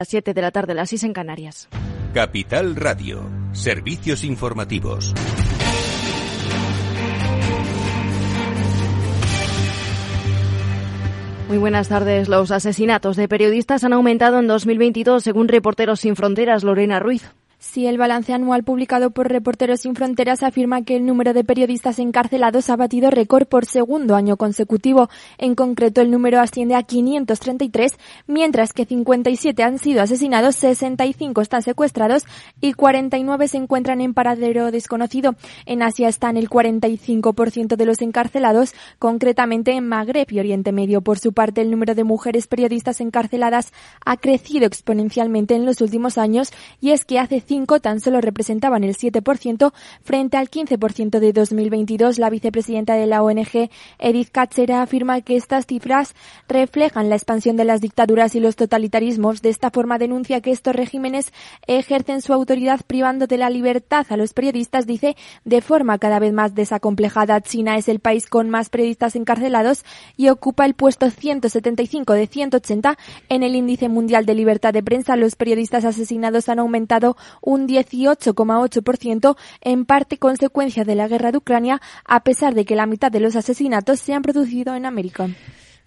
las 7 de la tarde, las 6 en Canarias. Capital Radio, servicios informativos. Muy buenas tardes. Los asesinatos de periodistas han aumentado en 2022, según Reporteros Sin Fronteras, Lorena Ruiz. Sí, el balance anual publicado por Reporteros Sin Fronteras afirma que el número de periodistas encarcelados ha batido récord por segundo año consecutivo. En concreto, el número asciende a 533, mientras que 57 han sido asesinados, 65 están secuestrados y 49 se encuentran en paradero desconocido. En Asia están el 45% de los encarcelados, concretamente en Magreb y Oriente Medio. Por su parte, el número de mujeres periodistas encarceladas ha crecido exponencialmente en los últimos años y es que hace tan solo representaban el 7% frente al 15% de 2022. La vicepresidenta de la ONG, Edith Katzera, afirma que estas cifras reflejan la expansión de las dictaduras y los totalitarismos. De esta forma denuncia que estos regímenes ejercen su autoridad privando de la libertad a los periodistas, dice, de forma cada vez más desacomplejada. China es el país con más periodistas encarcelados y ocupa el puesto 175 de 180 en el índice mundial de libertad de prensa. Los periodistas asesinados han aumentado un 18,8%, en parte consecuencia de la guerra de Ucrania, a pesar de que la mitad de los asesinatos se han producido en América.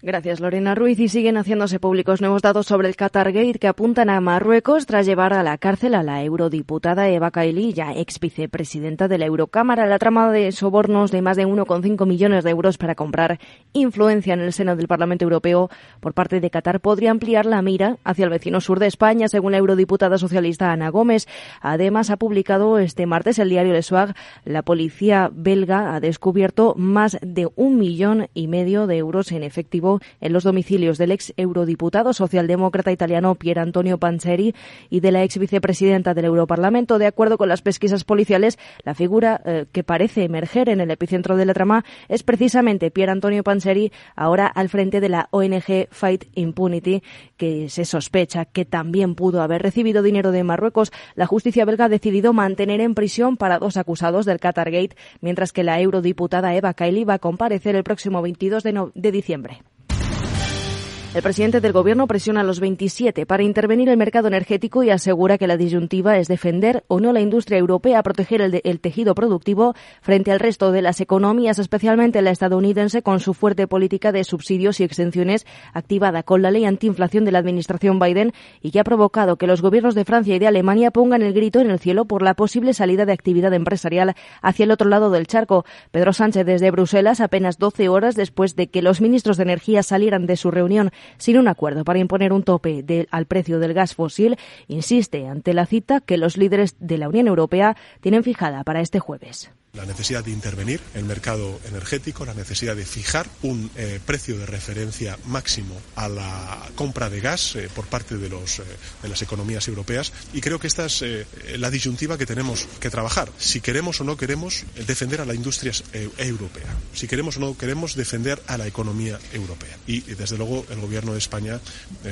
Gracias, Lorena Ruiz. Y siguen haciéndose públicos nuevos datos sobre el Qatargate que apuntan a Marruecos tras llevar a la cárcel a la eurodiputada Eva Kaili, ya ex vicepresidenta de la Eurocámara. La trama de sobornos de más de 1,5 millones de euros para comprar influencia en el seno del Parlamento Europeo por parte de Qatar podría ampliar la mira hacia el vecino sur de España, según la eurodiputada socialista Ana Gómez. Además, ha publicado este martes el diario Le Soir, la policía belga ha descubierto más de un millón y medio de euros en efectivo en los domicilios del ex eurodiputado socialdemócrata italiano Pier Antonio Panzeri y de la ex vicepresidenta del Europarlamento. De acuerdo con las pesquisas policiales, la figura eh, que parece emerger en el epicentro de la trama es precisamente Pier Antonio Panzeri, ahora al frente de la ONG Fight Impunity, que se sospecha que también pudo haber recibido dinero de Marruecos. La justicia belga ha decidido mantener en prisión para dos acusados del Qatargate, mientras que la eurodiputada Eva Kaili va a comparecer el próximo 22 de diciembre. El presidente del Gobierno presiona a los 27 para intervenir el mercado energético y asegura que la disyuntiva es defender o no la industria europea, proteger el, tejido productivo frente al resto de las economías, especialmente la estadounidense, con su fuerte política de subsidios y exenciones activada con la ley antiinflación de la administración Biden y que ha provocado que los gobiernos de Francia y de Alemania pongan el grito en el cielo por la posible salida de actividad empresarial hacia el otro lado del charco. Pedro Sánchez desde Bruselas, apenas 12 horas después de que los ministros de Energía salieran de su reunión sin un acuerdo para imponer un tope al precio del gas fósil, insiste ante la cita que los líderes de la Unión Europea tienen fijada para este jueves la necesidad de intervenir en el mercado energético, la necesidad de fijar un eh, precio de referencia máximo a la compra de gas eh, por parte de, los, eh, de las economías europeas y creo que esta es la disyuntiva que tenemos que trabajar. Si queremos o no queremos defender a la industria europea, si queremos o no queremos defender a la economía europea. Y, desde luego el Gobierno de España,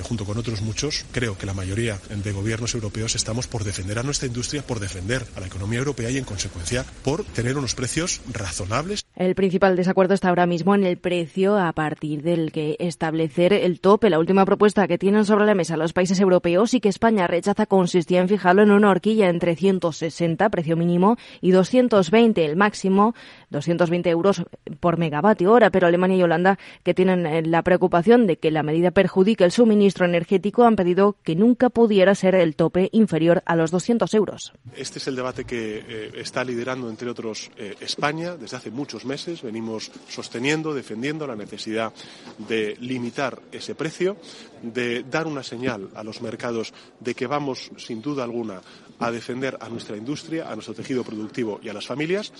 junto con otros muchos, creo que la mayoría de gobiernos europeos estamos por defender a nuestra industria, por defender a la economía europea y en consecuencia por tener unos precios razonables. El principal desacuerdo está ahora mismo en el precio a partir del que establecer el tope. La última propuesta que tienen sobre la mesa los países europeos y que España rechaza consistía en fijarlo en una horquilla entre 160, precio mínimo, y 220, el máximo, 220 euros por megavatio hora. Pero Alemania y Holanda, que tienen eh, la preocupación de que la medida perjudique el suministro energético, han pedido que nunca pudiera ser el tope inferior a los 200 euros. Este es el debate que eh, está liderando, entre otros, eh, España desde hace muchos meses. Venimos sosteniendo, defendiendo la necesidad de limitar ese precio, de dar una señal a los mercados de que vamos, sin duda alguna, a defender a nuestra industria, a nuestro tejido productivo y a las familias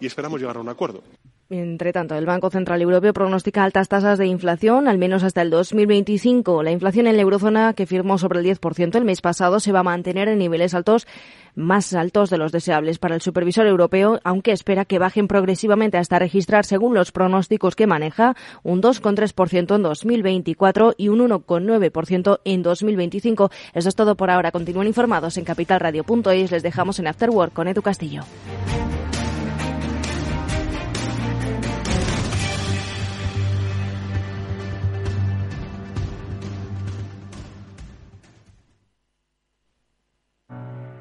y esperamos llegar a un acuerdo. Entre tanto, el Banco Central Europeo pronostica altas tasas de inflación, al menos hasta el 2025. La inflación en la eurozona, que firmó sobre el 10% el mes pasado, se va a mantener en niveles altos, más altos de los deseables para el supervisor europeo, aunque espera que bajen progresivamente hasta registrar, según los pronósticos que maneja, un 2,3% en 2024 y un 1,9% en 2025. Eso es todo por ahora. Continúen informados en capitalradio.es. Les dejamos en Afterwork con Edu Castillo.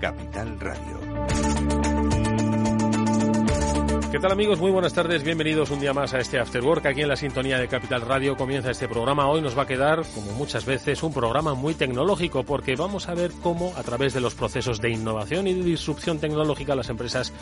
Capital Radio. ¿Qué tal amigos? Muy buenas tardes, bienvenidos un día más a este After Work. Aquí en la sintonía de Capital Radio comienza este programa. Hoy nos va a quedar, como muchas veces, un programa muy tecnológico porque vamos a ver cómo a través de los procesos de innovación y de disrupción tecnológica las empresas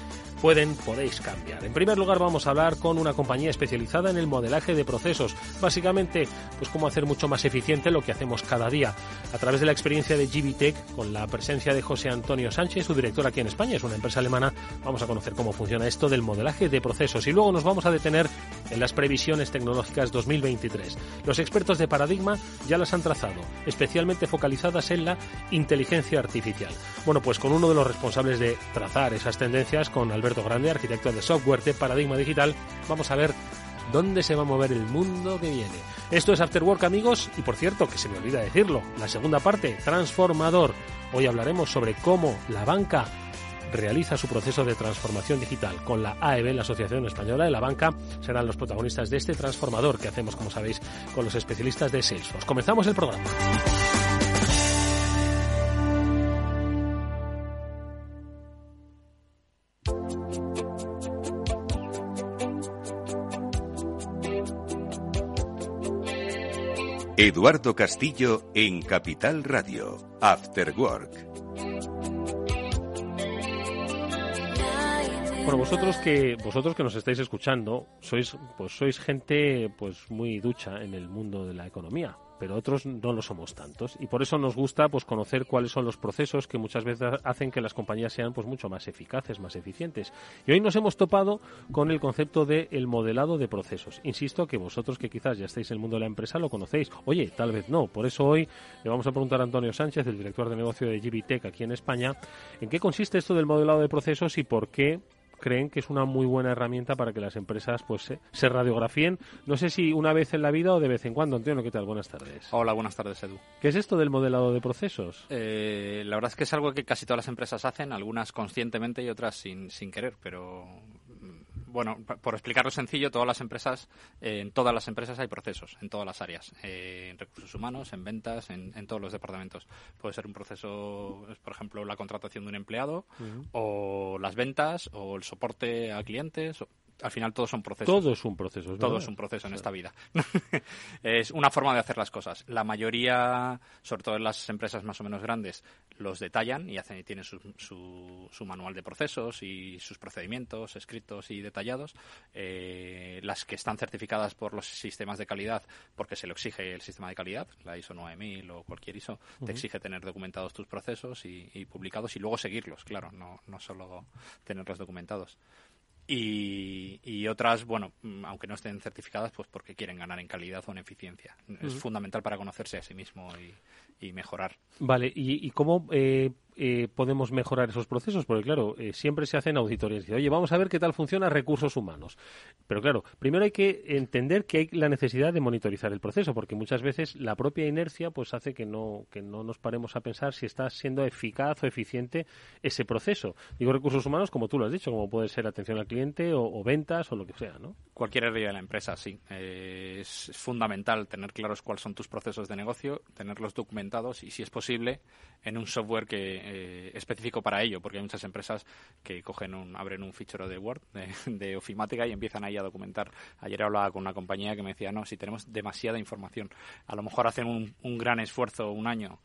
pueden, podéis cambiar. En primer lugar vamos a hablar con una compañía especializada en el modelaje de procesos. Básicamente, pues cómo hacer mucho más eficiente lo que hacemos cada día. A través de la experiencia de GBTech, con la presencia de José Antonio Sánchez, su director aquí en España, es una empresa alemana, vamos a conocer cómo funciona esto del modelaje de procesos y luego nos vamos a detener en las previsiones tecnológicas 2023. Los expertos de Paradigma ya las han trazado, especialmente focalizadas en la inteligencia artificial. Bueno, pues con uno de los responsables de trazar esas tendencias, con Alberto Grande, arquitecto de software de Paradigma Digital, vamos a ver dónde se va a mover el mundo que viene. Esto es After Work, amigos, y por cierto, que se me olvida decirlo, la segunda parte, transformador. Hoy hablaremos sobre cómo la banca realiza su proceso de transformación digital. Con la AEB, la Asociación Española de la Banca, serán los protagonistas de este transformador que hacemos, como sabéis, con los especialistas de Salesforce. Comenzamos el programa. Eduardo Castillo en Capital Radio, After Work. Bueno, vosotros que vosotros que nos estáis escuchando sois pues sois gente pues muy ducha en el mundo de la economía, pero otros no lo somos tantos y por eso nos gusta pues conocer cuáles son los procesos que muchas veces hacen que las compañías sean pues mucho más eficaces, más eficientes. Y hoy nos hemos topado con el concepto de el modelado de procesos. Insisto que vosotros que quizás ya estáis en el mundo de la empresa lo conocéis. Oye, tal vez no. Por eso hoy le vamos a preguntar a Antonio Sánchez, el director de negocio de GBTech aquí en España, en qué consiste esto del modelado de procesos y por qué creen que es una muy buena herramienta para que las empresas pues se, se, radiografíen. No sé si una vez en la vida o de vez en cuando. Antonio, ¿qué tal? Buenas tardes. Hola, buenas tardes, Edu. ¿Qué es esto del modelado de procesos? Eh, la verdad es que es algo que casi todas las empresas hacen, algunas conscientemente y otras sin, sin querer, pero bueno, por explicarlo sencillo, todas las empresas, eh, en todas las empresas hay procesos, en todas las áreas, eh, en recursos humanos, en ventas, en, en, todos los departamentos. Puede ser un proceso, por ejemplo, la contratación de un empleado, uh -huh. o las ventas, o el soporte a clientes. O, al final todos son procesos. Todo es un proceso. ¿verdad? Todo es un proceso en esta vida. es una forma de hacer las cosas. La mayoría, sobre todo en las empresas más o menos grandes, los detallan y hacen y tienen su, su, su manual de procesos y sus procedimientos escritos y detallados. Eh, las que están certificadas por los sistemas de calidad, porque se lo exige el sistema de calidad, la ISO 9000 o cualquier ISO, uh -huh. te exige tener documentados tus procesos y, y publicados y luego seguirlos, claro, no, no solo tenerlos documentados. Y, y, otras, bueno, mm, aunque no estén certificadas, pues porque quieren ganar en calidad o en eficiencia. Uh -huh. Es fundamental para conocerse a sí mismo y, y mejorar. Vale, ¿y, y cómo eh, eh, podemos mejorar esos procesos? Porque, claro, eh, siempre se hacen auditorías. Dice, Oye, vamos a ver qué tal funciona recursos humanos. Pero, claro, primero hay que entender que hay la necesidad de monitorizar el proceso, porque muchas veces la propia inercia pues hace que no, que no nos paremos a pensar si está siendo eficaz o eficiente ese proceso. Digo recursos humanos, como tú lo has dicho, como puede ser atención al cliente o, ventas o lo que sea, ¿no? Cualquier área de la empresa, sí. Eh, es fundamental tener claros cuáles son tus procesos de negocio, tenerlos documentados y, si es posible, en un software que eh, específico para ello, porque hay muchas empresas que cogen un, abren un fichero de Word, de, ofimática y empiezan ahí a documentar. Ayer hablaba con una compañía que me decía, no, si tenemos demasiada información, a lo mejor hacen un, un gran esfuerzo un año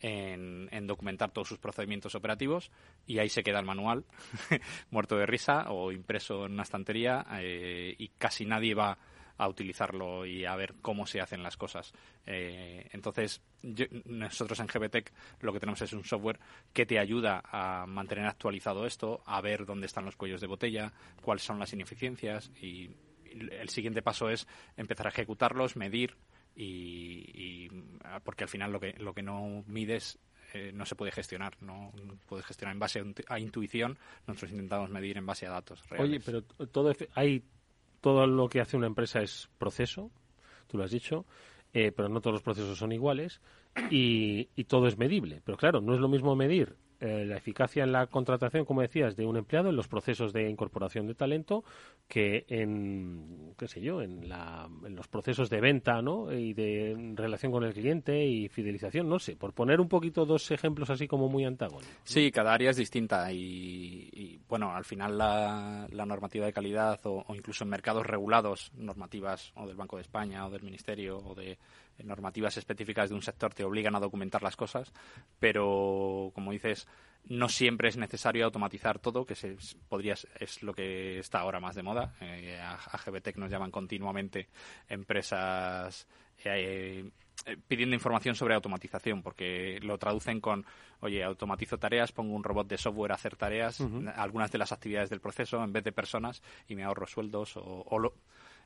en, documentar todos sus procedimientos operativos y ahí se queda el manual muerto de risa o impreso en una estantería eh, y casi nadie va a utilizarlo y a ver cómo se hacen las cosas. Eh, entonces, nosotros en GBTech lo que tenemos es un software que te ayuda a mantener actualizado esto, a ver dónde están los cuellos de botella, cuáles son las ineficiencias y el siguiente paso es empezar a ejecutarlos, medir y, porque al final lo que lo que no mides eh, no se puede gestionar, no puedes gestionar en base a, intuición. Nosotros intentamos medir en base a datos reales. Oye, pero todo hay todo lo que hace una empresa es proceso, tú lo has dicho, eh, pero no todos los procesos son iguales y, y todo es medible. Pero claro, no es lo mismo medir eh, la eficacia en la contratación, como decías, de un empleado en los procesos de incorporación de talento que en, qué sé yo, en, la, en los procesos de venta, ¿no? Y de relación con el cliente y fidelización, no sé, por poner un poquito dos ejemplos así como muy antagónicos. Sí, cada área es distinta y, bueno, al final la, normativa de calidad o incluso en mercados regulados, normativas o del Banco de España o del Ministerio o de normativas específicas de un sector te obligan a documentar las cosas, pero como dices, no siempre es necesario automatizar todo, que se, podría, es lo que está ahora más de moda. Eh, a, GBTech nos llaman continuamente empresas eh, eh, pidiendo información sobre automatización, porque lo traducen con, oye, automatizo tareas, pongo un robot de software a hacer tareas, algunas de las actividades del proceso en vez de personas y me ahorro sueldos o, o lo,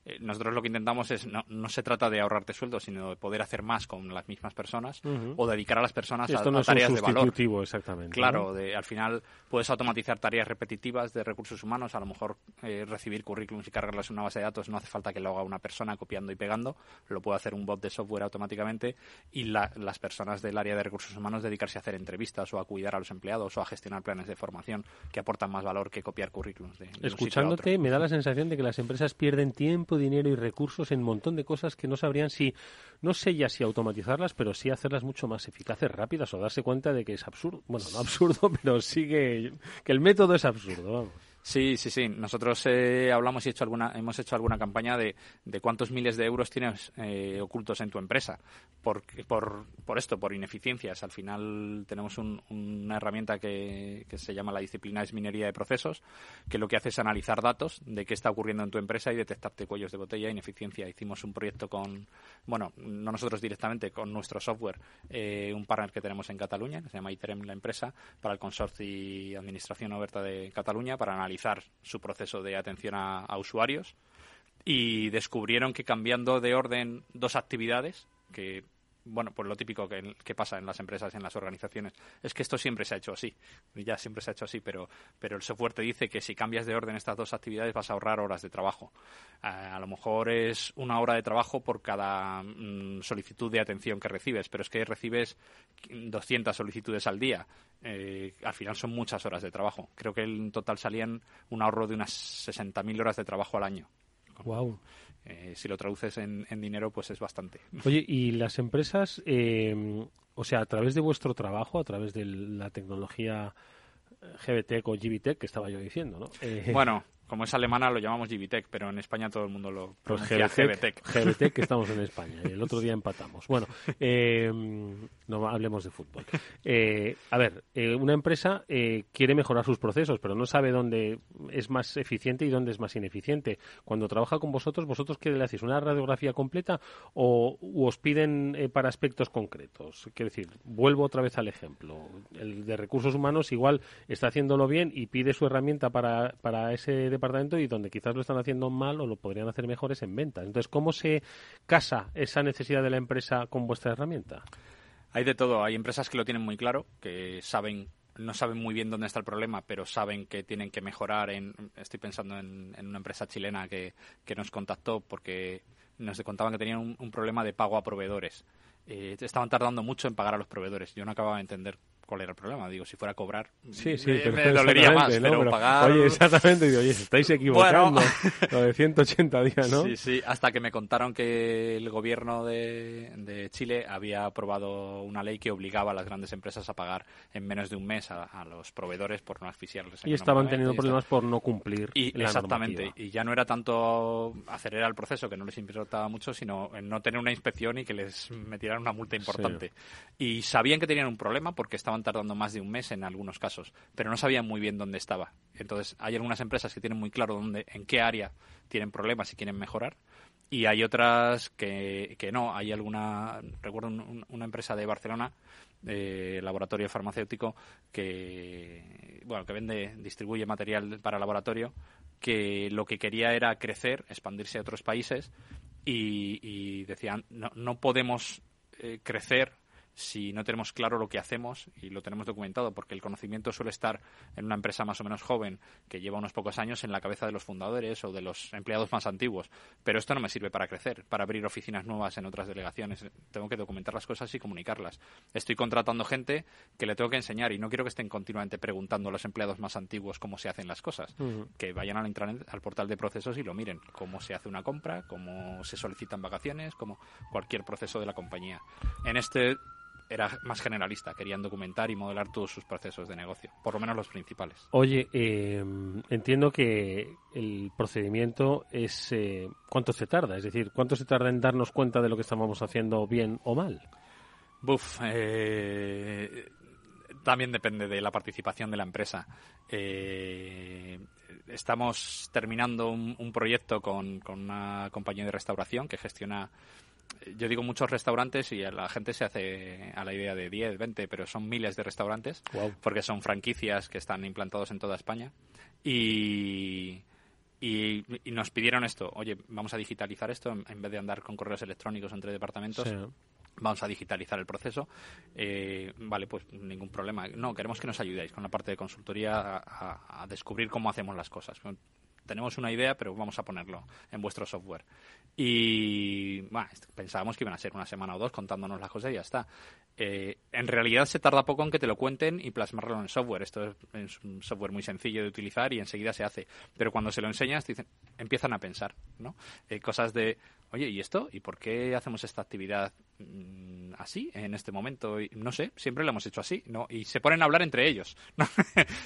eh, nosotros lo que intentamos es, no, no se trata de ahorrarte sueldos, sino de poder hacer más con las mismas personas o dedicar a las personas a, tareas de valor. exactamente. Claro, de, al final puedes automatizar tareas repetitivas de recursos humanos, a lo mejor eh, recibir currículums y cargarlas en una base de datos, no hace falta que lo haga una persona copiando y pegando, lo puede hacer un bot de software automáticamente y las personas del área de recursos humanos dedicarse a hacer entrevistas o a cuidar a los empleados o a gestionar planes de formación que aportan más valor que copiar currículums. De, Escuchándote, me da la sensación de que las empresas pierden tiempo dinero y recursos en un montón de cosas que no sabrían si, no sé ya si automatizarlas, pero sí hacerlas mucho más eficaces, rápidas o darse cuenta de que es absurdo. Bueno, no absurdo, pero sí que, que el método es absurdo, vamos. Sí, sí, sí. Nosotros eh, hablamos y hecho alguna, hemos hecho alguna campaña de, cuántos miles de euros tienes eh, ocultos en tu empresa por, por, esto, por ineficiencias. Al final tenemos una herramienta que, que, se llama la disciplina es minería de procesos, que lo que hace es analizar datos de qué está ocurriendo en tu empresa y detectarte cuellos de botella, ineficiencia. Hicimos un proyecto con, bueno, no nosotros directamente, con nuestro software, eh, un partner que tenemos en Cataluña, que se llama ITEREM, la empresa, para el consorcio y administración oberta de Cataluña, para analizar su proceso de atención a, usuarios y descubrieron que cambiando de orden dos actividades, que bueno, pues lo típico que, pasa en las empresas, en las organizaciones, es que esto siempre se ha hecho así, ya siempre se ha hecho así, pero, pero el software te dice que si cambias de orden estas dos actividades vas a ahorrar horas de trabajo. a lo mejor es una hora de trabajo por cada mm, solicitud de atención que recibes, pero es que recibes 200 solicitudes al día. Eh, al final son muchas horas de trabajo. Creo que en total salían un ahorro de unas 60.000 horas de trabajo al año. Wow. Eh, si lo traduces en, dinero, pues es bastante. Oye, ¿y las empresas, eh, o sea, a través de vuestro trabajo, a través de la tecnología GBTEC o GBTEC que estaba yo diciendo, ¿no? bueno, como es alemana lo llamamos GBTEC, pero en España todo el mundo lo pronuncia GBTEC. GBTEC, que estamos en España y el otro día empatamos. Bueno, eh, no hablemos de fútbol. Eh, a ver, eh, una empresa quiere mejorar sus procesos, pero no sabe dónde es más eficiente y dónde es más ineficiente. Cuando trabaja con vosotros, ¿vosotros qué le hacéis? ¿Una radiografía completa o os piden para aspectos concretos? Quiero decir, vuelvo otra vez al ejemplo. El de recursos humanos igual está haciéndolo bien y pide su herramienta para, para ese departamento y donde quizás lo están haciendo mal o lo podrían hacer mejor es en ventas. Entonces, ¿cómo se casa esa necesidad de la empresa con vuestra herramienta? Hay de todo. Hay empresas que lo tienen muy claro, que saben no saben muy bien dónde está el problema, pero saben que tienen que mejorar. En, estoy pensando en, una empresa chilena que, que, nos contactó porque nos contaban que tenían un, problema de pago a proveedores. Eh, estaban tardando mucho en pagar a los proveedores. Yo no acababa de entender cuál era el problema. Digo, si fuera a cobrar, sí, sí, me, dolería más, pero, pagar... Oye, exactamente, digo, oye, estáis equivocando. Lo de 180 días, ¿no? Sí, sí, hasta que me contaron que el gobierno de, de, Chile había aprobado una ley que obligaba a las grandes empresas a pagar en menos de un mes a, los proveedores por no asfixiarles. Y estaban teniendo problemas por no cumplir y, Exactamente, y ya no era tanto acelerar el proceso, que no les importaba mucho, sino en no tener una inspección y que les metieran una multa importante. Y sabían que tenían un problema porque estaban tardando más de un mes en algunos casos, pero no sabían muy bien dónde estaba. Entonces, hay algunas empresas que tienen muy claro dónde, en qué área tienen problemas y quieren mejorar, y hay otras que, que no. Hay alguna, recuerdo una empresa de Barcelona, eh, laboratorio farmacéutico, que, bueno, que vende, distribuye material para laboratorio, que lo que quería era crecer, expandirse a otros países, y, decían, no, no podemos eh, crecer si no tenemos claro lo que hacemos y lo tenemos documentado, porque el conocimiento suele estar en una empresa más o menos joven que lleva unos pocos años en la cabeza de los fundadores o de los empleados más antiguos. Pero esto no me sirve para crecer, para abrir oficinas nuevas en otras delegaciones. Tengo que documentar las cosas y comunicarlas. Estoy contratando gente que le tengo que enseñar y no quiero que estén continuamente preguntando a los empleados más antiguos cómo se hacen las cosas. Que vayan al intranet, al portal de procesos y lo miren. Cómo se hace una compra, cómo se solicitan vacaciones, como cualquier proceso de la compañía. En este era más generalista, querían documentar y modelar todos sus procesos de negocio, por lo menos los principales. Oye, eh, entiendo que el procedimiento es eh, cuánto se tarda, es decir, cuánto se tarda en darnos cuenta de lo que estamos haciendo bien o mal. Buf, eh, también depende de la participación de la empresa. estamos terminando un, un proyecto con, con, una compañía de restauración que gestiona yo digo muchos restaurantes y la gente se hace a la idea de 10, 20, pero son miles de restaurantes, porque son franquicias que están implantados en toda España. Y, y, nos pidieron esto, oye, vamos a digitalizar esto en, vez de andar con correos electrónicos entre departamentos. Vamos a digitalizar el proceso. Eh, vale, pues ningún problema. No, queremos que nos ayudéis con la parte de consultoría a descubrir cómo hacemos las cosas tenemos una idea, pero vamos a ponerlo en vuestro software. Y bueno, pensábamos que iban a ser una semana o dos contándonos las cosas y ya está. Eh, en realidad se tarda poco en que te lo cuenten y plasmarlo en el software. Esto es, un software muy sencillo de utilizar y enseguida se hace. Pero cuando se lo enseñas, dicen, empiezan a pensar, ¿no? Eh, cosas de, oye, ¿y esto? ¿Y por qué hacemos esta actividad mm, así en este momento? No sé, siempre lo hemos hecho así, ¿no? Y se ponen a hablar entre ellos, ¿no?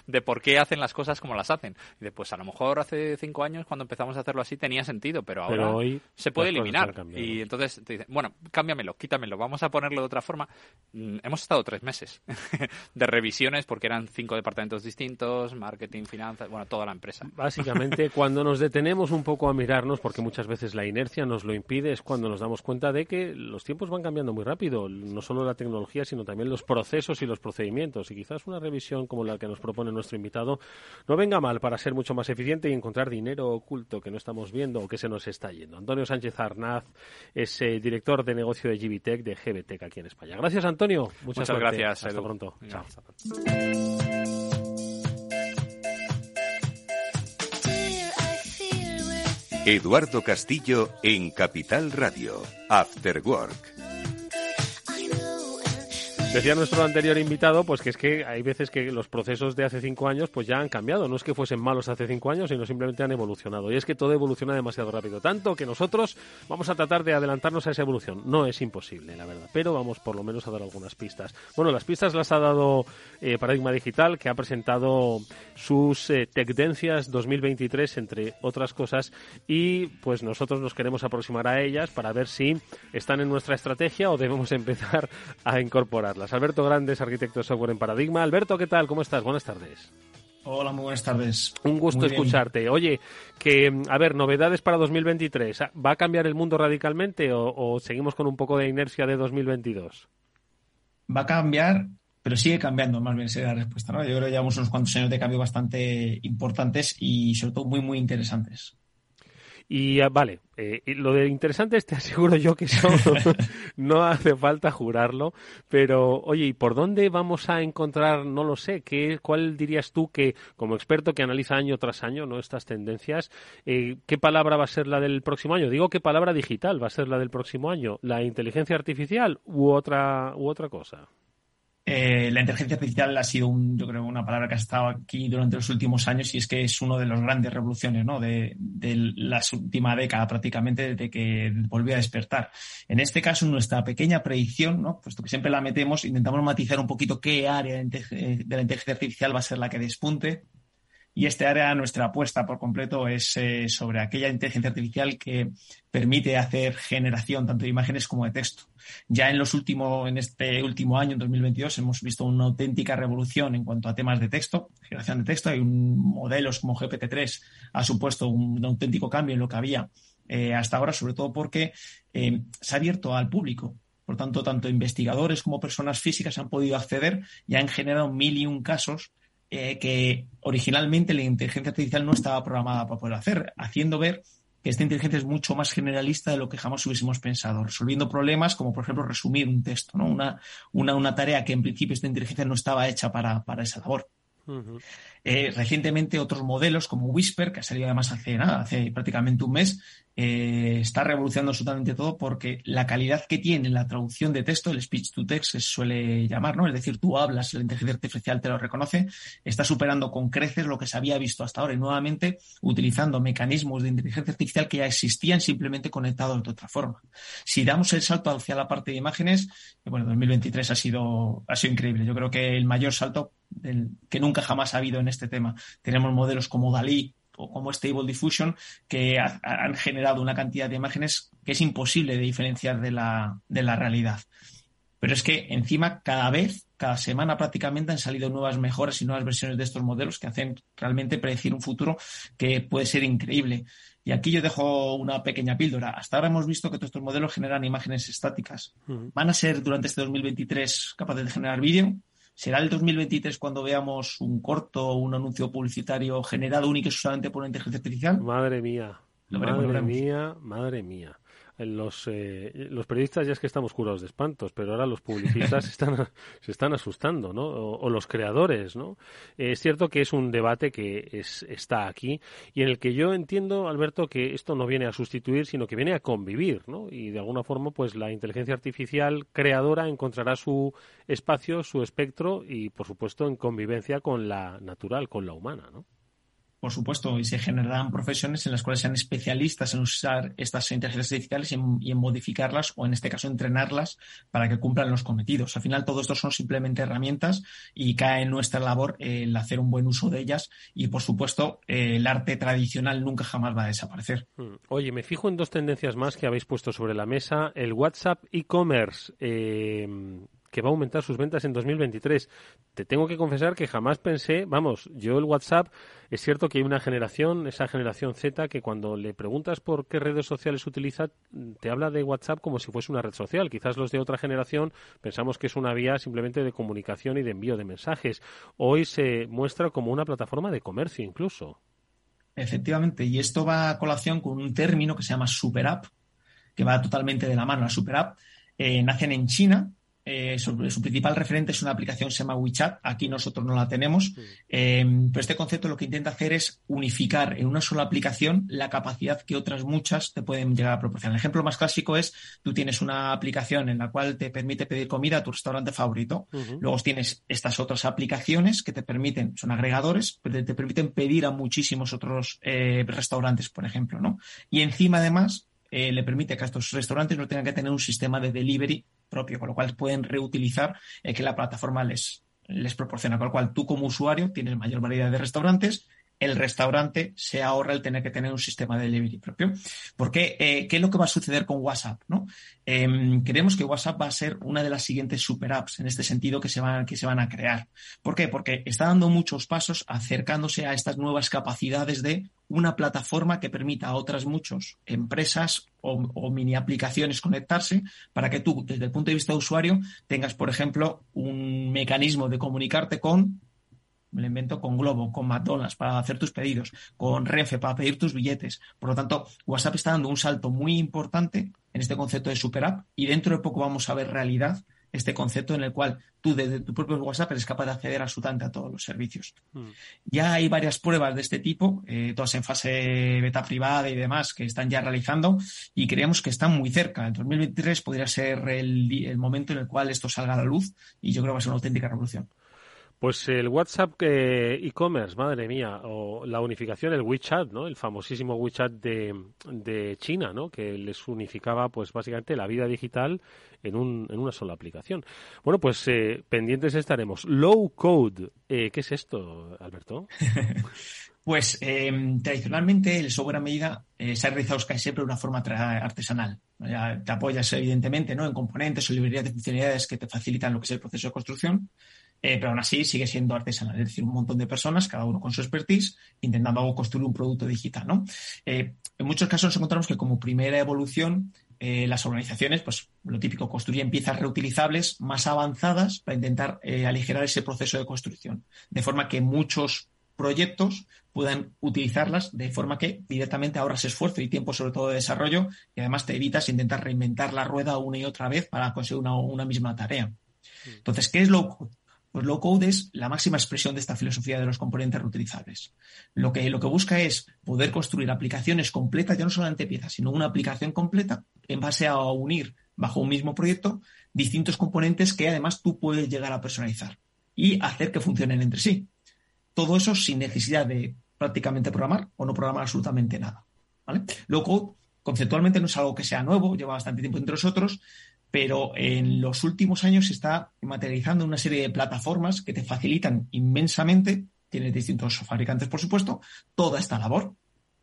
de por qué hacen las cosas como las hacen. Y después, a lo mejor hace cinco años, cuando empezamos a hacerlo así, tenía sentido, pero ahora hoy se puede eliminar. Y entonces te dicen, bueno, cámbiamelo, quítamelo, vamos a ponerlo de otra forma. Mm, hemos estado tres meses de revisiones porque eran cinco departamentos distintos, marketing, finanzas, bueno, toda la empresa. Básicamente, cuando nos detenemos un poco a mirarnos, porque muchas veces la inercia nos lo impide es cuando nos damos cuenta de que los tiempos van cambiando muy rápido, no solo la tecnología, sino también los procesos y los procedimientos. Y quizás una revisión como la que nos propone nuestro invitado no venga mal para ser mucho más eficiente y encontrar dinero oculto que no estamos viendo o que se nos está yendo. Antonio Sánchez Arnaz es eh, director de negocio de GBTech de GBTech aquí en España. Gracias, Antonio. Muchas, gracias. Hasta pronto. Chao. Eduardo Castillo en Capital Radio, After Work. Decía nuestro anterior invitado, pues que es que hay veces que los procesos de hace cinco años pues ya han cambiado. No es que fuesen malos hace cinco años, sino simplemente han evolucionado. Y es que todo evoluciona demasiado rápido. Tanto que nosotros vamos a tratar de adelantarnos a esa evolución. No es imposible, la verdad. Pero vamos por lo menos a dar algunas pistas. Bueno, las pistas las ha dado eh, Paradigma Digital, que ha presentado sus eh, Tendencias 2023, entre otras cosas. Y pues nosotros nos queremos aproximar a ellas para ver si están en nuestra estrategia o debemos empezar a incorporarlas. Alberto Grandes, arquitecto de software en Paradigma. Alberto, ¿qué tal? ¿Cómo estás? Buenas tardes. Hola, muy buenas tardes. Un gusto escucharte. Oye, que, a ver, novedades para 2023. ¿Va a cambiar el mundo radicalmente o, seguimos con un poco de inercia de 2022? Va a cambiar, pero sigue cambiando, más bien sería la respuesta, ¿no? Yo creo que llevamos unos cuantos años de cambio bastante importantes y sobre todo muy, muy interesantes. Y ah, vale, eh, lo de interesante te aseguro yo que no hace falta jurarlo, pero oye, ¿y por dónde vamos a encontrar, no lo sé, ¿qué, cuál dirías tú que, como experto que analiza año tras año no estas tendencias, eh, qué palabra va a ser la del próximo año? Digo, ¿qué palabra digital va a ser la del próximo año? ¿La inteligencia artificial u otra, u otra cosa? Eh, la inteligencia artificial ha sido, un, yo creo, una palabra que ha estado aquí durante los últimos años y es que es una de las grandes revoluciones ¿no? de, de la última década prácticamente desde que volvió a despertar. En este caso, nuestra pequeña predicción, ¿no? puesto que siempre la metemos, intentamos matizar un poquito qué área de la inteligencia artificial va a ser la que despunte y este área, nuestra apuesta por completo es eh, sobre aquella inteligencia artificial que permite hacer generación tanto de imágenes como de texto. Ya en los últimos, en este último año, en 2022, hemos visto una auténtica revolución en cuanto a temas de texto, generación de texto. Hay un, modelos como GPT-3 ha supuesto un, auténtico cambio en lo que había eh, hasta ahora, sobre todo porque eh, se ha abierto al público. Por tanto, tanto investigadores como personas físicas han podido acceder y han generado mil y un casos eh, que originalmente la inteligencia artificial no estaba programada para poder hacer, haciendo ver que esta inteligencia es mucho más generalista de lo que jamás hubiésemos pensado, resolviendo problemas como, por ejemplo, resumir un texto, ¿no? una, una, tarea que en principio esta inteligencia no estaba hecha para, para esa labor. Eh, recientemente otros modelos como Whisper, que ha salido además hace nada, hace prácticamente un mes, eh, está revolucionando absolutamente todo porque la calidad que tiene la traducción de texto, el speech to text se suele llamar, ¿no? Es decir, tú hablas, la inteligencia artificial te lo reconoce, está superando con creces lo que se había visto hasta ahora y nuevamente utilizando mecanismos de inteligencia artificial que ya existían simplemente conectados de otra forma. Si damos el salto hacia la parte de imágenes, bueno, 2023 ha sido, ha sido increíble. Yo creo que el mayor salto que nunca jamás ha habido en este tema. Tenemos modelos como Dalí, o como Stable Diffusion, que han generado una cantidad de imágenes que es imposible de diferenciar de la, de la realidad. Pero es que encima cada vez, cada semana prácticamente han salido nuevas mejoras y nuevas versiones de estos modelos que hacen realmente predecir un futuro que puede ser increíble. Y aquí yo dejo una pequeña píldora. Hasta ahora hemos visto que todos estos modelos generan imágenes estáticas. ¿Van a ser durante este 2023 capaces de generar vídeo? ¿Será el 2023 cuando veamos un corto o un anuncio publicitario generado únicamente y exclusivamente por una inteligencia artificial? Madre mía. madre mía, madre mía los, eh, los periodistas ya es que estamos curados de espantos, pero ahora los publicistas están, se están asustando, ¿no? O, los creadores, ¿no? es cierto que es un debate que es, está aquí y en el que yo entiendo, Alberto, que esto no viene a sustituir, sino que viene a convivir, ¿no? Y de alguna forma, pues la inteligencia artificial creadora encontrará su espacio, su espectro y, por supuesto, en convivencia con la natural, con la humana, ¿no? Por supuesto, y se generarán profesiones en las cuales sean especialistas en usar estas inteligencias artificiales y en, modificarlas o, en este caso, entrenarlas para que cumplan los cometidos. Al final, todo esto son simplemente herramientas y cae en nuestra labor el hacer un buen uso de ellas y, por supuesto, el arte tradicional nunca jamás va a desaparecer. Hmm. Oye, me fijo en dos tendencias más que habéis puesto sobre la mesa. El WhatsApp e-commerce. Eh, que va a aumentar sus ventas en 2023. Te tengo que confesar que jamás pensé, vamos, yo el WhatsApp, es cierto que hay una generación, esa generación Z, que cuando le preguntas por qué redes sociales utiliza, te habla de WhatsApp como si fuese una red social. Quizás los de otra generación pensamos que es una vía simplemente de comunicación y de envío de mensajes. Hoy se muestra como una plataforma de comercio incluso. Efectivamente, y esto va a colación con un término que se llama super app, que va totalmente de la mano. La super app eh, nacen en China eh, su, principal referente es una aplicación que se llama WeChat. Aquí nosotros no la tenemos. Eh, pero este concepto lo que intenta hacer es unificar en una sola aplicación la capacidad que otras muchas te pueden llegar a proporcionar. El ejemplo más clásico es tú tienes una aplicación en la cual te permite pedir comida a tu restaurante favorito. Luego tienes estas otras aplicaciones que te permiten, son agregadores, pero te permiten pedir a muchísimos otros eh, restaurantes, por ejemplo. ¿no? Y encima, además, le permite que estos restaurantes no tengan que tener un sistema de delivery propio, con lo cual pueden reutilizar el que la plataforma les, les proporciona. Con lo cual tú como usuario tienes mayor variedad de restaurantes, el restaurante se ahorra el tener que tener un sistema de delivery propio. Porque, eh, ¿qué es lo que va a suceder con WhatsApp? ¿no? Em, creemos que WhatsApp va a ser una de las siguientes super apps en este sentido que se, van, que se van a crear. ¿Por qué? Porque está dando muchos pasos acercándose a estas nuevas capacidades de una plataforma que permita a otras muchas empresas o, mini aplicaciones conectarse para que tú, desde el punto de vista de usuario, tengas, por ejemplo, un mecanismo de comunicarte con me lo invento con Globo, con McDonald's para hacer tus pedidos, con Renfe para pedir tus billetes. Por lo tanto, WhatsApp está dando un salto muy importante en este concepto de super app y dentro de poco vamos a ver realidad este concepto en el cual tú desde tu propio WhatsApp eres capaz de acceder absolutamente a todos los servicios. Mm. Ya hay varias pruebas de este tipo, eh, todas en fase beta privada y demás, que están ya realizando y creemos que están muy cerca. En 2023 podría ser el, el momento en el cual esto salga a la luz y yo creo que va a ser una auténtica revolución. Pues el WhatsApp eh, e-commerce, madre mía, o la unificación, el WeChat, ¿no? El famosísimo WeChat de, China, ¿no? Que les unificaba, pues básicamente la vida digital en, un, en una sola aplicación. Bueno, pues eh, pendientes estaremos. Low code, eh, ¿qué es esto, Alberto? Pues eh, tradicionalmente el software a medida eh, se ha realizado casi siempre de una forma artesanal. te apoyas evidentemente ¿no? en componentes o librerías de funcionalidades que te facilitan lo que es el proceso de construcción, eh, pero aún así sigue siendo artesanal, es decir, un montón de personas, cada uno con su expertise, intentando construir un producto digital. ¿no? Eh, en muchos casos nos encontramos que como primera evolución eh, las organizaciones, pues lo típico, construyen piezas reutilizables más avanzadas para intentar aligerar ese proceso de construcción, de forma que muchos proyectos puedan utilizarlas de forma que directamente ahorras esfuerzo y tiempo sobre todo de desarrollo y además te evitas intentar reinventar la rueda una y otra vez para conseguir una, una misma tarea. Entonces, ¿qué es code? Pues low code es la máxima expresión de esta filosofía de los componentes reutilizables. Lo que, lo que busca es poder construir aplicaciones completas, ya no solamente piezas, sino una aplicación completa en base a unir bajo un mismo proyecto distintos componentes que además tú puedes llegar a personalizar y hacer que funcionen entre sí. Todo eso sin necesidad de prácticamente programar o no programar absolutamente nada. ¿vale? Low code conceptualmente no es algo que sea nuevo, lleva bastante tiempo entre nosotros, pero en los últimos años se está materializando una serie de plataformas que te facilitan inmensamente, tienes distintos fabricantes por supuesto, toda esta labor.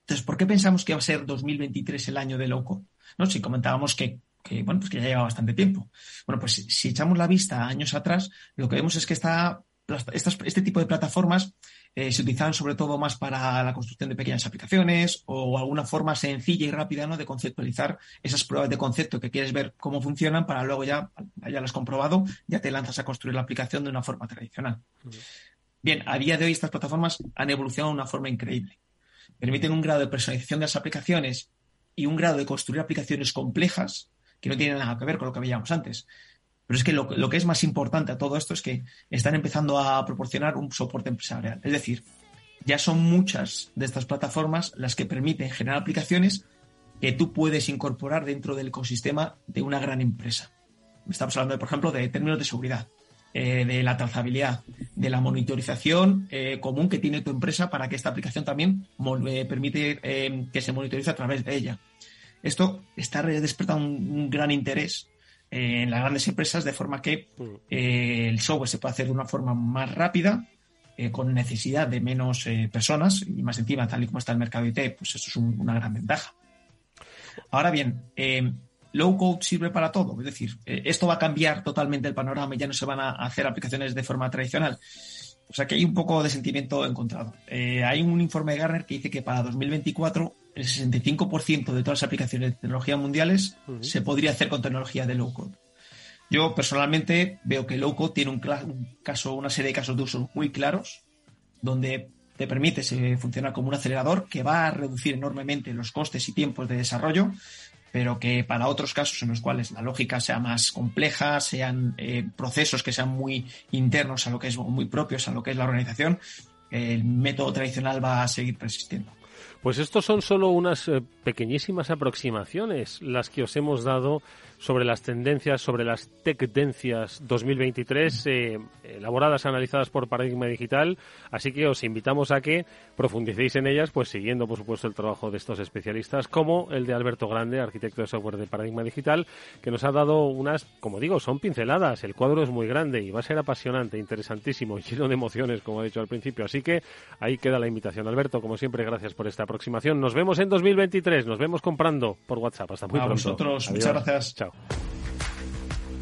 Entonces, ¿por qué pensamos que va a ser 2023 el año de low code? ¿No? Si comentábamos que, bueno, pues que ya lleva bastante tiempo. Bueno, pues si, si echamos la vista años atrás, lo que vemos es que estas, este tipo de plataformas eh, se utilizaban sobre todo más para la construcción de pequeñas aplicaciones o alguna forma sencilla y rápida ¿no? de conceptualizar esas pruebas de concepto que quieres ver cómo funcionan para luego ya, ya las has comprobado, ya te lanzas a construir la aplicación de una forma tradicional. Bien, a día de hoy estas plataformas han evolucionado de una forma increíble. Permiten un grado de personalización de las aplicaciones y un grado de construir aplicaciones complejas que no tienen nada que ver con lo que veíamos antes. Pero es que lo, que es más importante a todo esto es que están empezando a proporcionar un soporte empresarial. Es decir, ya son muchas de estas plataformas las que permiten generar aplicaciones que tú puedes incorporar dentro del ecosistema de una gran empresa. Estamos hablando, por ejemplo, de términos de seguridad, eh, de la trazabilidad, de la monitorización eh, común que tiene tu empresa para que esta aplicación también eh, permite que se monitorice a través de ella. Esto está despertando un gran interés en las grandes empresas de forma que eh, el software se puede hacer de una forma más rápida, eh, con necesidad de menos eh, personas y más encima, tal y como está el mercado IT, pues eso es un, una gran ventaja. Ahora bien, low code sirve para todo, es decir, esto va a cambiar totalmente el panorama y ya no se van a hacer aplicaciones de forma tradicional. O sea que hay un poco de sentimiento encontrado. hay un informe de Gartner que dice que para 2024 el 65% de todas las aplicaciones de tecnología mundiales uh -huh. se podría hacer con tecnología de low code. Yo personalmente veo que low code tiene un, un caso, una serie de casos de uso muy claros, donde te permite eh, funcionar como un acelerador que va a reducir enormemente los costes y tiempos de desarrollo, pero que para otros casos en los cuales la lógica sea más compleja, sean eh, procesos que sean muy internos a lo que es muy propios a lo que es la organización, el método tradicional va a seguir persistiendo. Pues estos son solo unas eh, pequeñísimas aproximaciones las que os hemos dado sobre las tendencias, sobre las tendencias 2023 eh, elaboradas, analizadas por Paradigma Digital. Así que os invitamos a que profundicéis en ellas, pues siguiendo, por supuesto, el trabajo de estos especialistas, como el de Alberto Grande, arquitecto de software de Paradigma Digital, que nos ha dado unas, como digo, son pinceladas. El cuadro es muy grande y va a ser apasionante, interesantísimo, lleno de emociones, como he dicho al principio. Así que ahí queda la invitación. Alberto, como siempre, gracias por esta aproximación. Nos vemos en 2023. Nos vemos comprando por WhatsApp. Hasta muy a pronto. vosotros. Adiós. Muchas gracias. Chao. Tchau.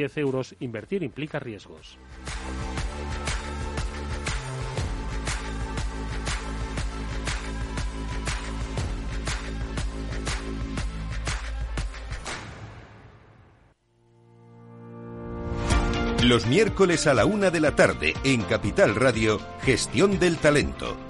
10 euros, invertir implica riesgos. Los miércoles a la una de la tarde en Capital Radio, Gestión del Talento.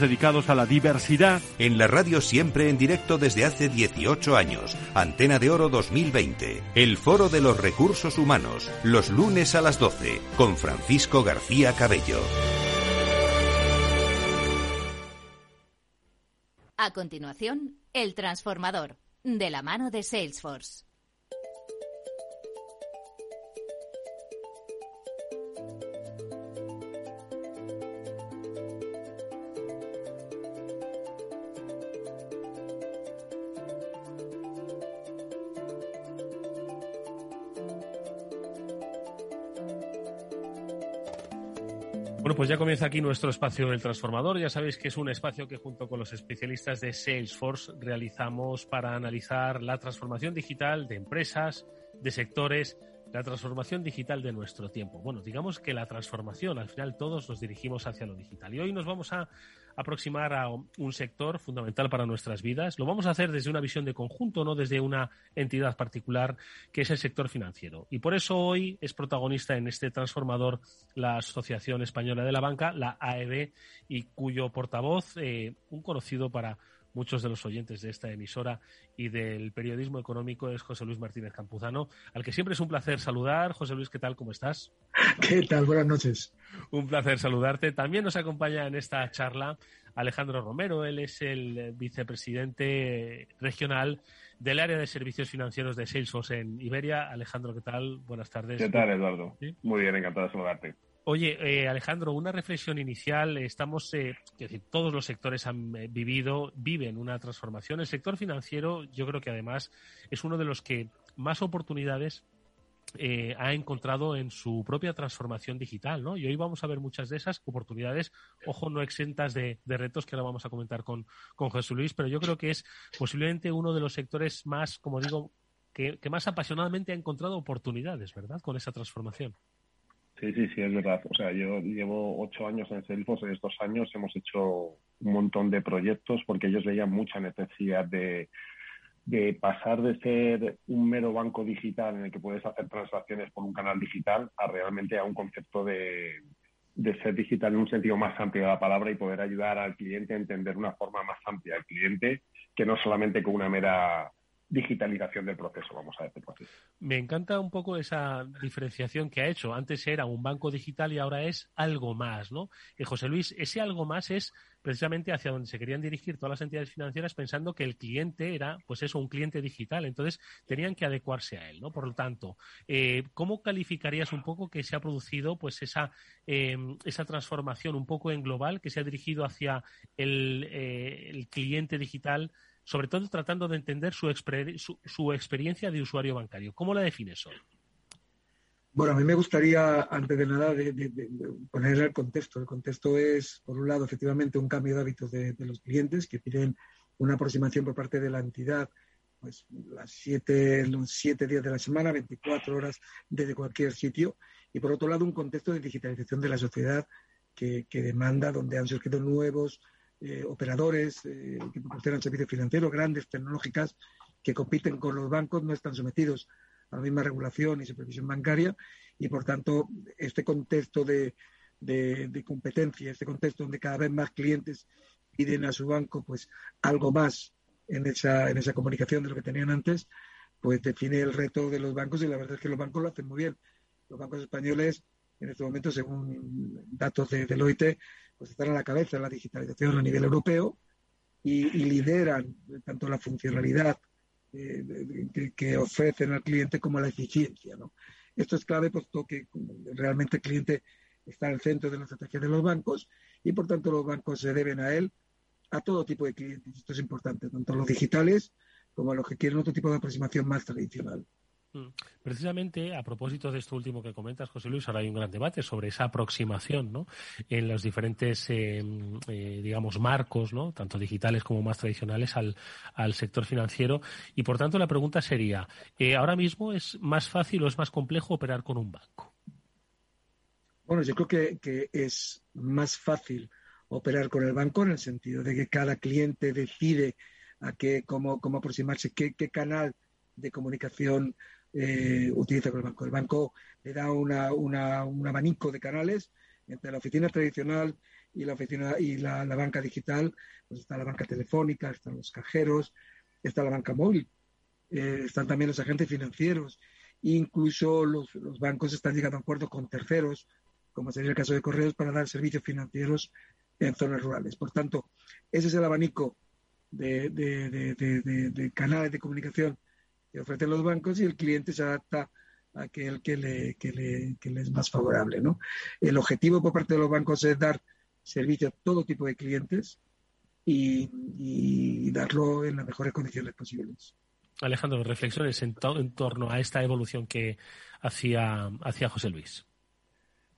dedicados a la diversidad. En la radio siempre en directo desde hace 18 años. Antena de Oro 2020. El Foro de los Recursos Humanos. Los lunes a las 12. Con Francisco García Cabello. A continuación, El Transformador. De la mano de Salesforce. Pues ya comienza aquí nuestro espacio El Transformador. Ya sabéis que es un espacio que junto con los especialistas de Salesforce realizamos para analizar la transformación digital de empresas, de sectores, la transformación digital de nuestro tiempo. Bueno, digamos que la transformación, al final todos nos dirigimos hacia lo digital. Y hoy nos vamos a aproximar a un sector fundamental para nuestras vidas. Lo vamos a hacer desde una visión de conjunto, no desde una entidad particular, que es el sector financiero. Y por eso hoy es protagonista en este transformador la Asociación Española de la Banca, la AEB, y cuyo portavoz, eh, un conocido para muchos de los oyentes de esta emisora y del periodismo económico es José Luis Martínez Campuzano, al que siempre es un placer saludar. José Luis, ¿qué tal? ¿Cómo estás? ¿Qué tal? Buenas noches. Un placer saludarte. También nos acompaña en esta charla Alejandro Romero. Él es el vicepresidente regional del área de servicios financieros de Salesforce en Iberia. Alejandro, ¿qué tal? Buenas tardes. ¿Qué tal, Eduardo? Muy bien, encantado de saludarte. Oye, eh, Alejandro, una reflexión inicial. Estamos, eh, todos los sectores han eh, vivido, viven una transformación. El sector financiero, yo creo que además es uno de los que más oportunidades eh, ha encontrado en su propia transformación digital, ¿no? Y hoy vamos a ver muchas de esas oportunidades, ojo, no exentas de, retos que ahora vamos a comentar con, con Jesús Luis, pero yo creo que es posiblemente uno de los sectores más, como digo, que más apasionadamente ha encontrado oportunidades, ¿verdad? Con esa transformación. Sí, sí, sí, es verdad. O sea, yo llevo ocho años en Salesforce. En estos años hemos hecho un montón de proyectos porque ellos veían mucha necesidad de, de pasar de ser un mero banco digital en el que puedes hacer transacciones por un canal digital a realmente a un concepto de, de ser digital en un sentido más amplio de la palabra y poder ayudar al cliente a entender una forma más amplia al cliente que no solamente con una mera digitalización del proceso, vamos a decirlo. Me encanta un poco esa diferenciación que ha hecho. Antes era un banco digital y ahora es algo más, ¿no? Y José Luis, ese algo más es precisamente hacia donde se querían dirigir todas las entidades financieras pensando que el cliente era, pues eso, un cliente digital. Entonces tenían que adecuarse a él, ¿no? Por lo tanto, eh, ¿cómo calificarías un poco que se ha producido, pues esa, eh, esa transformación un poco en global que se ha dirigido hacia el, eh, el cliente digital? Sobre todo tratando de entender su, su, su, experiencia de usuario bancario. ¿Cómo la defines hoy? Bueno, a mí me gustaría, antes de nada, de, poner el contexto. El contexto es, por un lado, efectivamente, un cambio de hábitos de, los clientes que piden una aproximación por parte de la entidad, pues las siete, los siete días de la semana, 24 horas desde cualquier sitio. Y por otro lado, un contexto de digitalización de la sociedad que, que demanda, donde han surgido nuevos eh, operadores eh, que proporcionan servicios financieros, grandes tecnológicas que compiten con los bancos, no están sometidos a la misma regulación y supervisión bancaria y, por tanto, este contexto de, de, competencia, este contexto donde cada vez más clientes piden a su banco pues algo más en esa, en esa comunicación de lo que tenían antes, pues define el reto de los bancos y la verdad es que los bancos lo hacen muy bien. Los bancos españoles, en este momento, según datos de Deloitte, pues están a la cabeza de la digitalización a nivel europeo y, lideran tanto la funcionalidad eh, que, ofrecen al cliente como la eficiencia. Esto es clave puesto que realmente el cliente está el centro de la estrategia de los bancos y por tanto los bancos se deben a él a todo tipo de clientes. Esto es importante, tanto los digitales como los que quieren otro tipo de aproximación más tradicional. Mm. Precisamente a propósito de esto último que comentas, José Luis, ahora hay un gran debate sobre esa aproximación ¿no? en los diferentes, eh, eh, digamos, marcos, ¿no? tanto digitales como más tradicionales, al, al sector financiero. Y por tanto, la pregunta sería: eh, ¿ahora mismo es más fácil o es más complejo operar con un banco? Bueno, yo creo que, que es más fácil operar con el banco en el sentido de que cada cliente decide a qué, cómo, cómo aproximarse, qué, qué canal de comunicación eh, utiliza con el banco. El banco le da una, un abanico de canales entre la oficina tradicional y la oficina y la, banca digital. Pues está la banca telefónica, están los cajeros, está la banca móvil, eh, están también los agentes financieros. Incluso los, los bancos están llegando a acuerdos con terceros, como sería el caso de Correos, para dar servicios financieros en zonas rurales. Por tanto, ese es el abanico de, de, canales de comunicación que ofrecen los bancos y el cliente se adapta a aquel que le, que le, que le es más favorable. ¿no? El objetivo por parte de los bancos es dar servicio a todo tipo de clientes y, y darlo en las mejores condiciones posibles. Alejandro, reflexiones en, en torno a esta evolución que hacía, hacía José Luis.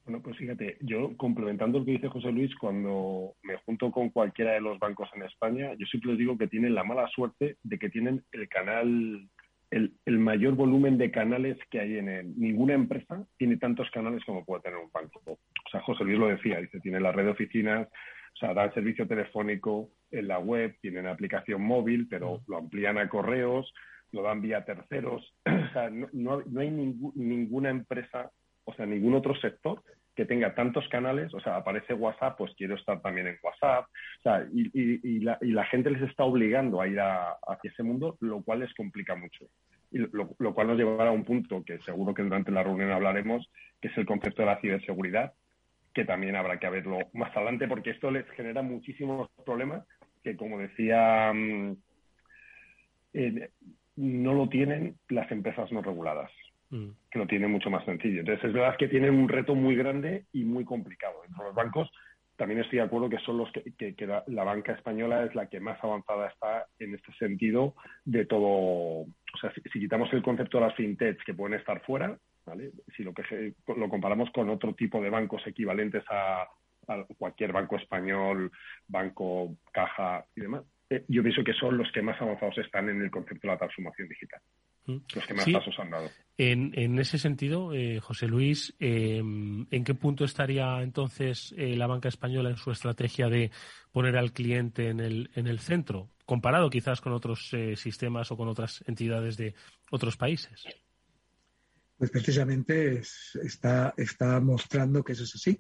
Bueno, pues fíjate, yo complementando lo que dice José Luis, cuando me junto con cualquiera de los bancos en España, yo siempre les digo que tienen la mala suerte de que tienen el canal, el, mayor volumen de canales que hay en ninguna empresa tiene tantos canales como puede tener un banco. O sea, José Luis lo decía, dice, tiene la red de oficinas, o sea, dan servicio telefónico en la web, tienen aplicación móvil, pero lo amplían a correos, lo dan vía terceros. O sea, no, no, hay ninguna empresa o sea, ningún otro sector que tenga tantos canales, o sea, aparece WhatsApp, pues quiero estar también en WhatsApp, o sea, y, la, gente les está obligando a ir hacia ese mundo, lo cual les complica mucho. Y lo, cual nos llevará a un punto que seguro que durante la reunión hablaremos, que es el concepto de la ciberseguridad, que también habrá que verlo más adelante, porque esto les genera muchísimos problemas que, como decía, mm, eh, no lo tienen las empresas no reguladas. Mm. que lo tiene mucho más sencillo. Entonces, es verdad que tienen un reto muy grande y muy complicado. Entre los bancos, también estoy de acuerdo que son los que, que, la, banca española es la que más avanzada está en este sentido de todo. O sea, si, quitamos el concepto de las fintechs que pueden estar fuera, ¿vale? si lo, que, lo comparamos con otro tipo de bancos equivalentes a, a cualquier banco español, banco, caja y demás, eh, yo pienso que son los que más avanzados están en el concepto de la transformación digital. Los que más pasos han dado. En, en ese sentido, eh, José Luis, em, ¿en qué punto estaría entonces eh, la banca española en su estrategia de poner al cliente en el, en el centro, comparado quizás con otros eh, sistemas o con otras entidades de otros países? Pues precisamente está, está mostrando que eso es así.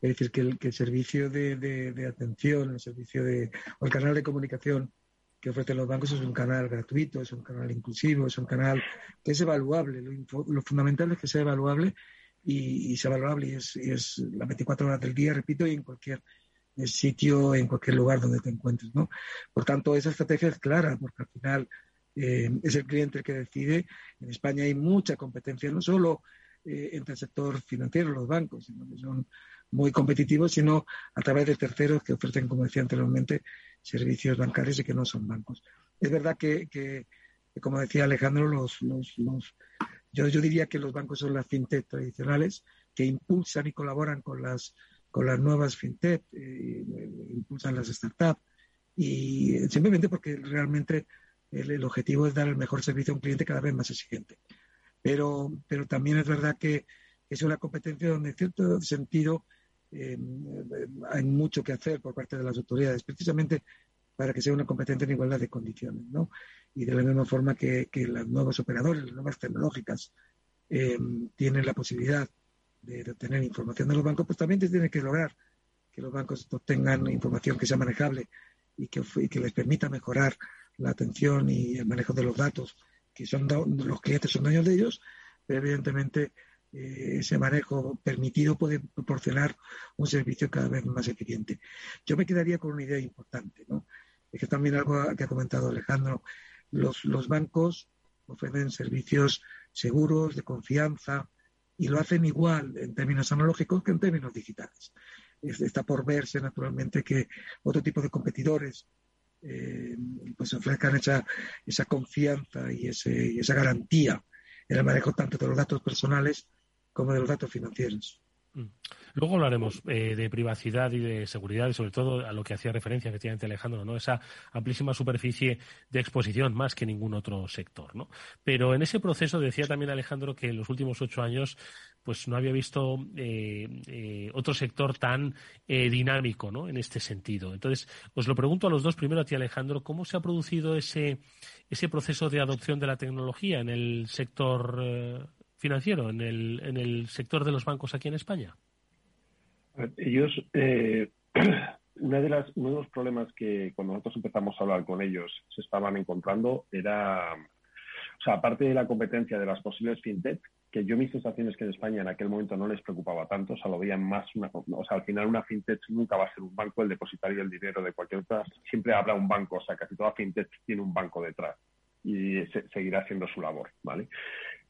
Es decir, que el, servicio de, de atención, el servicio de, o el canal de comunicación que ofrecen los bancos es un canal gratuito, es un canal inclusivo, es un canal que es evaluable. Lo, fundamental es que sea evaluable y, sea valorable y es, y es las 24 horas del día, repito, y en cualquier sitio, en cualquier lugar donde te encuentres. ¿no? Por tanto, esa estrategia es clara, porque al final eh, es el cliente el que decide. En España hay mucha competencia, no solo eh, entre el sector financiero, los bancos, sino que son muy competitivos, sino a través de terceros que ofrecen, como decía anteriormente, servicios bancarios y que no son bancos. Es verdad que, que, como decía Alejandro, los, los, los, yo, yo diría que los bancos son las fintech tradicionales que impulsan y colaboran con las, con las nuevas fintech, eh, impulsan las startups y simplemente porque realmente el, el, objetivo es dar el mejor servicio a un cliente cada vez más exigente. Pero, pero también es verdad que es una competencia donde en cierto sentido eh, hay mucho que hacer por parte de las autoridades, precisamente para que sea una competencia en igualdad de condiciones, ¿no? Y de la misma forma que, que los nuevos operadores, las nuevas tecnológicas, eh, tienen la posibilidad de, obtener información de los bancos, pues también tienen que lograr que los bancos obtengan información que sea manejable y que, que les permita mejorar la atención y el manejo de los datos que son los clientes son dueños de ellos, pero evidentemente ese manejo permitido puede proporcionar un servicio cada vez más eficiente. Yo me quedaría con una idea importante, ¿no? Es que también algo que ha comentado Alejandro, los, los bancos ofrecen servicios seguros, de confianza, y lo hacen igual en términos analógicos que en términos digitales. Está por verse, naturalmente, que otro tipo de competidores eh, pues ofrezcan esa, esa confianza y, ese, y esa garantía en el manejo tanto de los datos personales como de los datos. Mm. Luego hablaremos eh, de privacidad y de seguridad y sobre todo a lo que hacía referencia efectivamente Alejandro, ¿no? Esa amplísima superficie de exposición más que ningún otro sector, ¿no? Pero en ese proceso decía también Alejandro que en los últimos ocho años pues no había visto eh, eh, otro sector tan dinámico, ¿no? En este sentido. Entonces, os lo pregunto a los dos, primero a ti Alejandro, ¿cómo se ha producido ese, ese proceso de adopción de la tecnología en el sector financiero en el, en el sector de los bancos aquí en España? Ellos, eh, una de las, uno de los problemas que cuando nosotros empezamos a hablar con ellos se estaban encontrando era, o sea, aparte de la competencia de las posibles fintech, que yo mis sensaciones que en España en aquel momento no les preocupaba tanto, o sea, lo veían más, una, o sea, al final una fintech nunca va a ser un banco el depositario del dinero de cualquier otra, siempre habrá un banco, o sea, casi toda fintech tiene un banco detrás y seguirá haciendo su labor, ¿vale?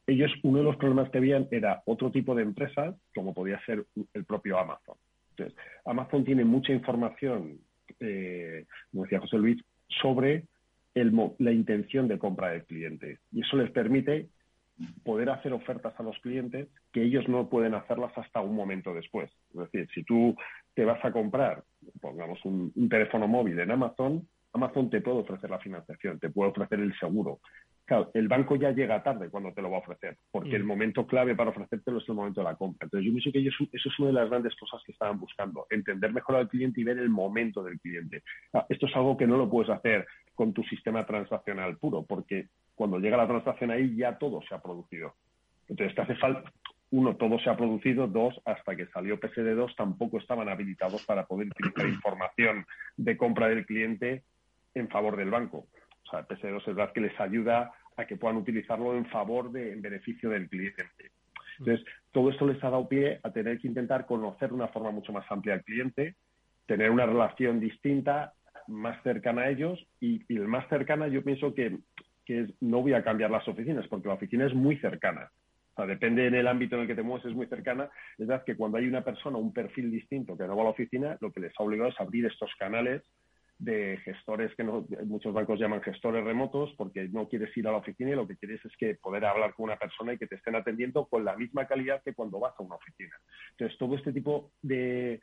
Ellos uno de los problemas que habían era otro tipo de empresas, como podía ser el propio Amazon. Entonces, Amazon tiene mucha información, eh, como decía José Luis, sobre la intención de compra del cliente. Y eso les permite poder hacer ofertas a los clientes que ellos no pueden hacerlas hasta un momento después. Es decir, si tú te vas a comprar, pongamos un teléfono móvil en Amazon, Amazon te puede ofrecer la financiación, te puede ofrecer el seguro, Claro, el banco ya llega tarde cuando te lo va a ofrecer, porque el mm. momento clave para ofrecértelo es el momento de la compra. Entonces, yo pienso que eso es una de las grandes cosas que estaban buscando, entender mejor al cliente y ver el momento del cliente. esto es algo que no lo puedes hacer con tu sistema transaccional puro, porque cuando llega la transacción ahí ya todo se ha producido. Entonces, te hace falta, uno, todo se ha producido, dos, hasta que salió PSD2 tampoco estaban habilitados para poder utilizar información de compra del cliente en favor del banco. O sea, el PS2 es verdad que les ayuda a que puedan utilizarlo en favor de, en beneficio del cliente. Entonces, todo esto les ha dado pie a tener que intentar conocer de una forma mucho más amplia al cliente, tener una relación distinta, más cercana a ellos y, el más cercana yo pienso que, que no voy a cambiar las oficinas porque la oficina es muy cercana. O sea, depende en el ámbito en el que te mueves, es muy cercana. Es verdad que cuando hay una persona, un perfil distinto que no va a la oficina, lo que les ha obligado es abrir estos canales de gestores que muchos bancos llaman gestores remotos porque no quieres ir a la oficina y lo que quieres es que poder hablar con una persona y que te estén atendiendo con la misma calidad que cuando vas a una oficina. Entonces, todo este tipo de,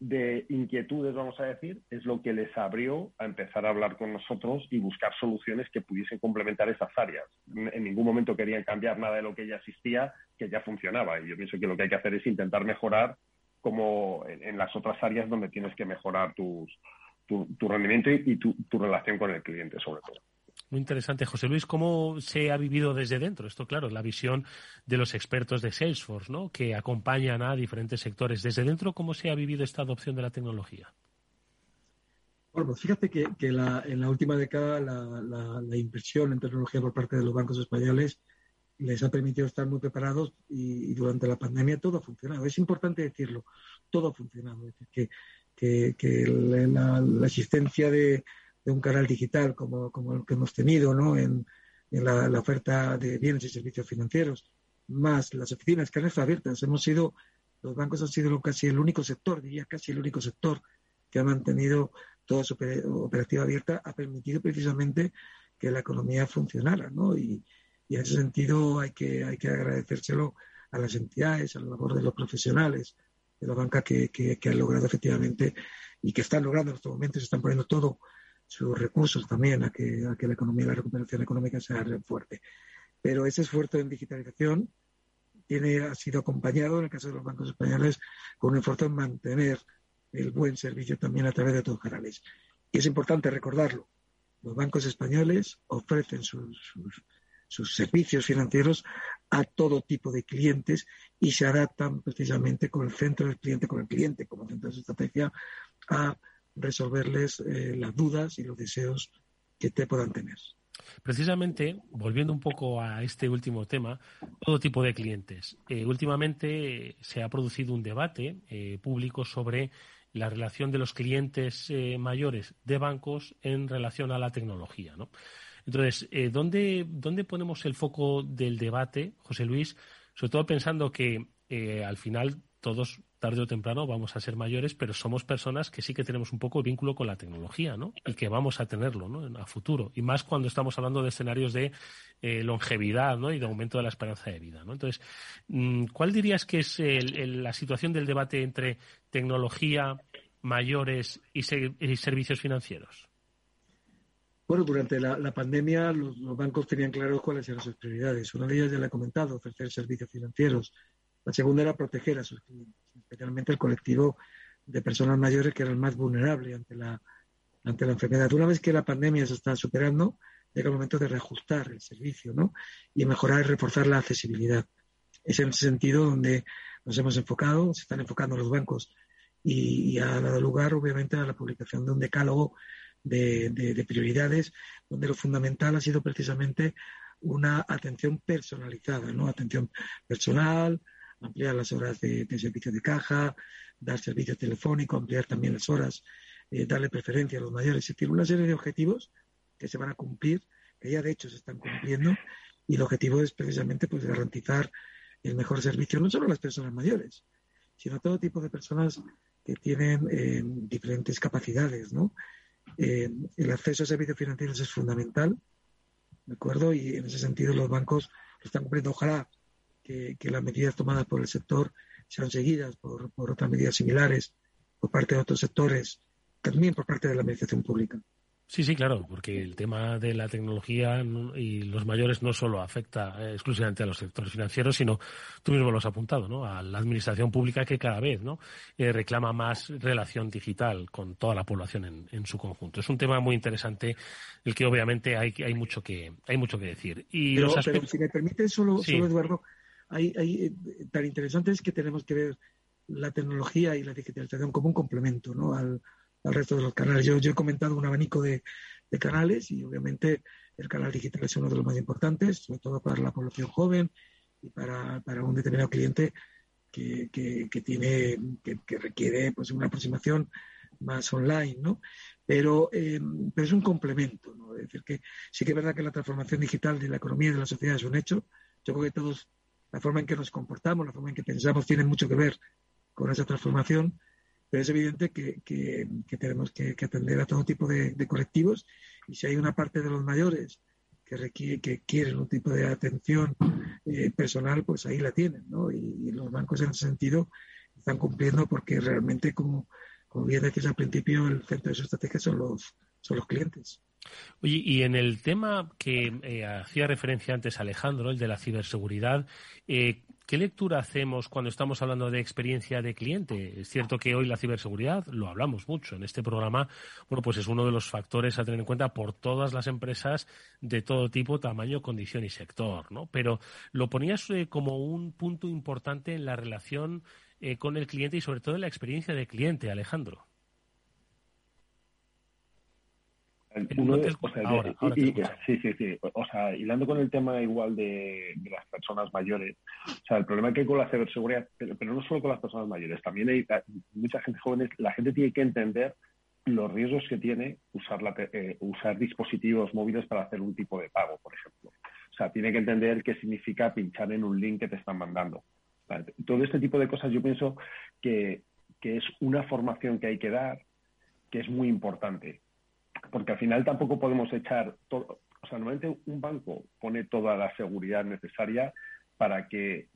de inquietudes, vamos a decir, es lo que les abrió a empezar a hablar con nosotros y buscar soluciones que pudiesen complementar esas áreas. En ningún momento querían cambiar nada de lo que ya existía, que ya funcionaba. Y yo pienso que lo que hay que hacer es intentar mejorar como en las otras áreas donde tienes que mejorar tus, tu, rendimiento y, tu, relación con el cliente, sobre todo. Muy interesante. José Luis, ¿cómo se ha vivido desde dentro? Esto, claro, la visión de los expertos de Salesforce, ¿no? Que acompañan a diferentes sectores. Desde dentro, ¿cómo se ha vivido esta adopción de la tecnología? Bueno, pues fíjate que, en la última década la, la, inversión en tecnología por parte de los bancos españoles les ha permitido estar muy preparados y, durante la pandemia todo ha funcionado. Es importante decirlo, todo ha funcionado. Es decir, que que, la, existencia de, un canal digital como, el que hemos tenido ¿no? en, la, oferta de bienes y servicios financieros, más las oficinas que han estado abiertas. Hemos sido, los bancos han sido casi el único sector, diría casi el único sector que ha mantenido toda su operativa abierta, ha permitido precisamente que la economía funcionara, ¿no? Y, en ese sentido hay que, hay que agradecérselo a las entidades, a la labor de los profesionales, de la banca que, que, han logrado efectivamente y que están logrando en estos momentos, están poniendo todos sus recursos también a que, a que la economía, la recuperación económica sea fuerte. Pero ese esfuerzo en digitalización tiene, ha sido acompañado, en el caso de los bancos españoles, con un esfuerzo en mantener el buen servicio también a través de los canales. Y es importante recordarlo. Los bancos españoles ofrecen sus, sus, sus servicios financieros a todo tipo de clientes y se adaptan precisamente con el centro del cliente, con el cliente como centro de su estrategia, a resolverles eh, las dudas y los deseos que te puedan tener. Precisamente, volviendo un poco a este último tema, todo tipo de clientes. Eh, últimamente se ha producido un debate eh, público sobre la relación de los clientes mayores de bancos en relación a la tecnología. ¿no? Entonces, ¿dónde, ¿dónde ponemos el foco del debate, José Luis? Sobre todo pensando que al final todos tarde o temprano vamos a ser mayores, pero somos personas que sí que tenemos un poco de vínculo con la tecnología, ¿no? Y que vamos a tenerlo, ¿no? A futuro. Y más cuando estamos hablando de escenarios de eh, longevidad, ¿no? Y de aumento de la esperanza de vida, ¿no? Entonces, mm, ¿cuál dirías que es la situación del debate entre tecnología, mayores y, servicios financieros? Bueno, durante la, pandemia los, los, bancos tenían claro cuáles eran sus prioridades. Una de ellas ya le he comentado, ofrecer servicios financieros la segunda era proteger a sus clientes, especialmente el colectivo de personas mayores que eran más vulnerables ante la, ante la enfermedad. Una vez que la pandemia se está superando, llega el momento de reajustar el servicio ¿no? y mejorar y reforzar la accesibilidad. Es en ese sentido donde nos hemos enfocado, se están enfocando los bancos y, ha dado lugar, obviamente, a la publicación de un decálogo de, de, prioridades, donde lo fundamental ha sido precisamente una atención personalizada, ¿no? Atención personal, ampliar las horas de, servicio de caja, dar servicio telefónico, ampliar también las horas, eh, darle preferencia a los mayores. Es decir, una serie de objetivos que se van a cumplir, que ya de hecho se están cumpliendo, y el objetivo es precisamente pues garantizar el mejor servicio no solo a las personas mayores, sino a todo tipo de personas que tienen eh, diferentes capacidades, ¿no? Eh, el acceso a servicios financieros es fundamental, ¿de acuerdo? Y en ese sentido los bancos lo están cumpliendo. Ojalá que, las medidas tomadas por el sector sean seguidas por, por otras medidas similares por parte de otros sectores, también por parte de la administración pública. Sí, sí, claro, porque el tema de la tecnología y los mayores no solo afecta eh, exclusivamente a los sectores financieros, sino tú mismo lo has apuntado, ¿no? A la administración pública que cada vez, ¿no? Eh, reclama más relación digital con toda la población en, su conjunto. Es un tema muy interesante, el que obviamente hay, hay mucho que hay mucho que decir. Y pero, si me permite solo, solo Eduardo, hay, hay, eh, tan interesante es que tenemos que ver la tecnología y la digitalización como un complemento ¿no? al, al resto de los canales. Yo, yo he comentado un abanico de, de, canales y obviamente el canal digital es uno de los más importantes, sobre todo para la población joven y para, para un determinado cliente que, que, tiene, que, requiere pues una aproximación más online, ¿no? Pero, eh, pero es un complemento, ¿no? Es decir, que sí que es verdad que la transformación digital de la economía y de la sociedad es un hecho. Yo creo que todos la forma en que nos comportamos, la forma en que pensamos tiene mucho que ver con esa transformación, pero es evidente que, tenemos que, atender a todo tipo de, colectivos y si hay una parte de los mayores que requiere, que quieren un tipo de atención eh, personal, pues ahí la tienen, ¿no? Y, los bancos en ese sentido están cumpliendo porque realmente, como, como bien decías al principio, el centro de su estrategia son los, son los clientes. Oye, y en el tema que eh, hacía referencia antes Alejandro, el de la ciberseguridad, eh, ¿qué lectura hacemos cuando estamos hablando de experiencia de cliente? Es cierto que hoy la ciberseguridad, lo hablamos mucho en este programa, bueno, pues es uno de los factores a tener en cuenta por todas las empresas de todo tipo, tamaño, condición y sector, ¿no? Pero lo ponías eh, como un punto importante en la relación con el cliente y sobre todo en la experiencia de cliente, Alejandro. Sí, sí, sí. O sea, hilando con el tema igual de, las personas mayores, o sea, el problema que hay con la ciberseguridad, pero, no solo con las personas mayores, también hay mucha gente joven, la gente tiene que entender los riesgos que tiene usar, la, eh, usar dispositivos móviles para hacer un tipo de pago, por ejemplo. O sea, tiene que entender qué significa pinchar en un link que te están mandando. Todo este tipo de cosas yo pienso que, que es una formación que hay que dar, que es muy importante porque al final tampoco podemos echar todo, o sea, normalmente un banco pone toda la seguridad necesaria para que,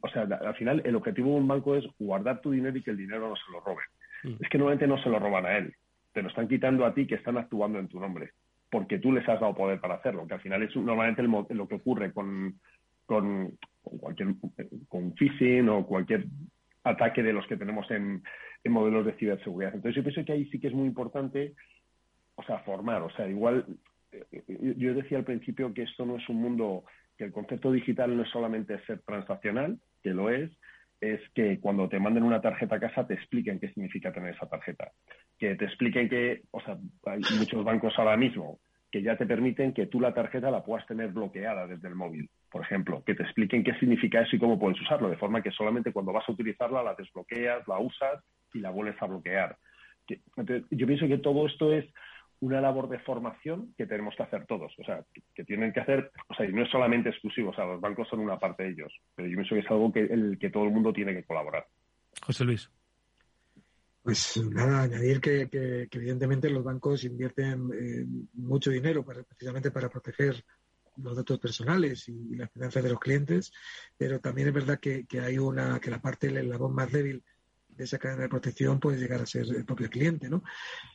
o sea, al final el objetivo de un banco es guardar tu dinero y que el dinero no se lo roben. Mm. Es que normalmente no se lo roban a él, te lo están quitando a ti que están actuando en tu nombre, porque tú les has dado poder para hacerlo, que al final es normalmente lo que ocurre con, con, cualquier, con phishing o cualquier ataque de los que tenemos en, en modelos de ciberseguridad. Entonces yo pienso que ahí sí que es muy importante o sea, formar. O sea, igual, eh, yo decía al principio que esto no es un mundo, que el concepto digital no es solamente ser transaccional, que lo es, es que cuando te manden una tarjeta a casa te expliquen qué significa tener esa tarjeta. Que te expliquen que, o sea, hay muchos bancos ahora mismo que ya te permiten que tú la tarjeta la puedas tener bloqueada desde el móvil, por ejemplo, que te expliquen qué significa eso y cómo puedes usarlo, de forma que solamente cuando vas a utilizarla la desbloqueas, la usas y la vuelves a bloquear. yo pienso que todo esto es una labor de formación que tenemos que hacer todos, o sea, que, tienen que hacer, o sea, y no es solamente exclusivo, o sea, los bancos son una parte de ellos, pero yo pienso que es algo que, el que todo el mundo tiene que colaborar. José Luis. Pues nada, añadir que, evidentemente los bancos invierten eh, mucho dinero para, precisamente para proteger los datos personales y, las finanzas de los clientes, pero también es verdad que, hay una, que la parte, la voz más débil de esa cadena de protección puede llegar a ser el propio cliente, ¿no?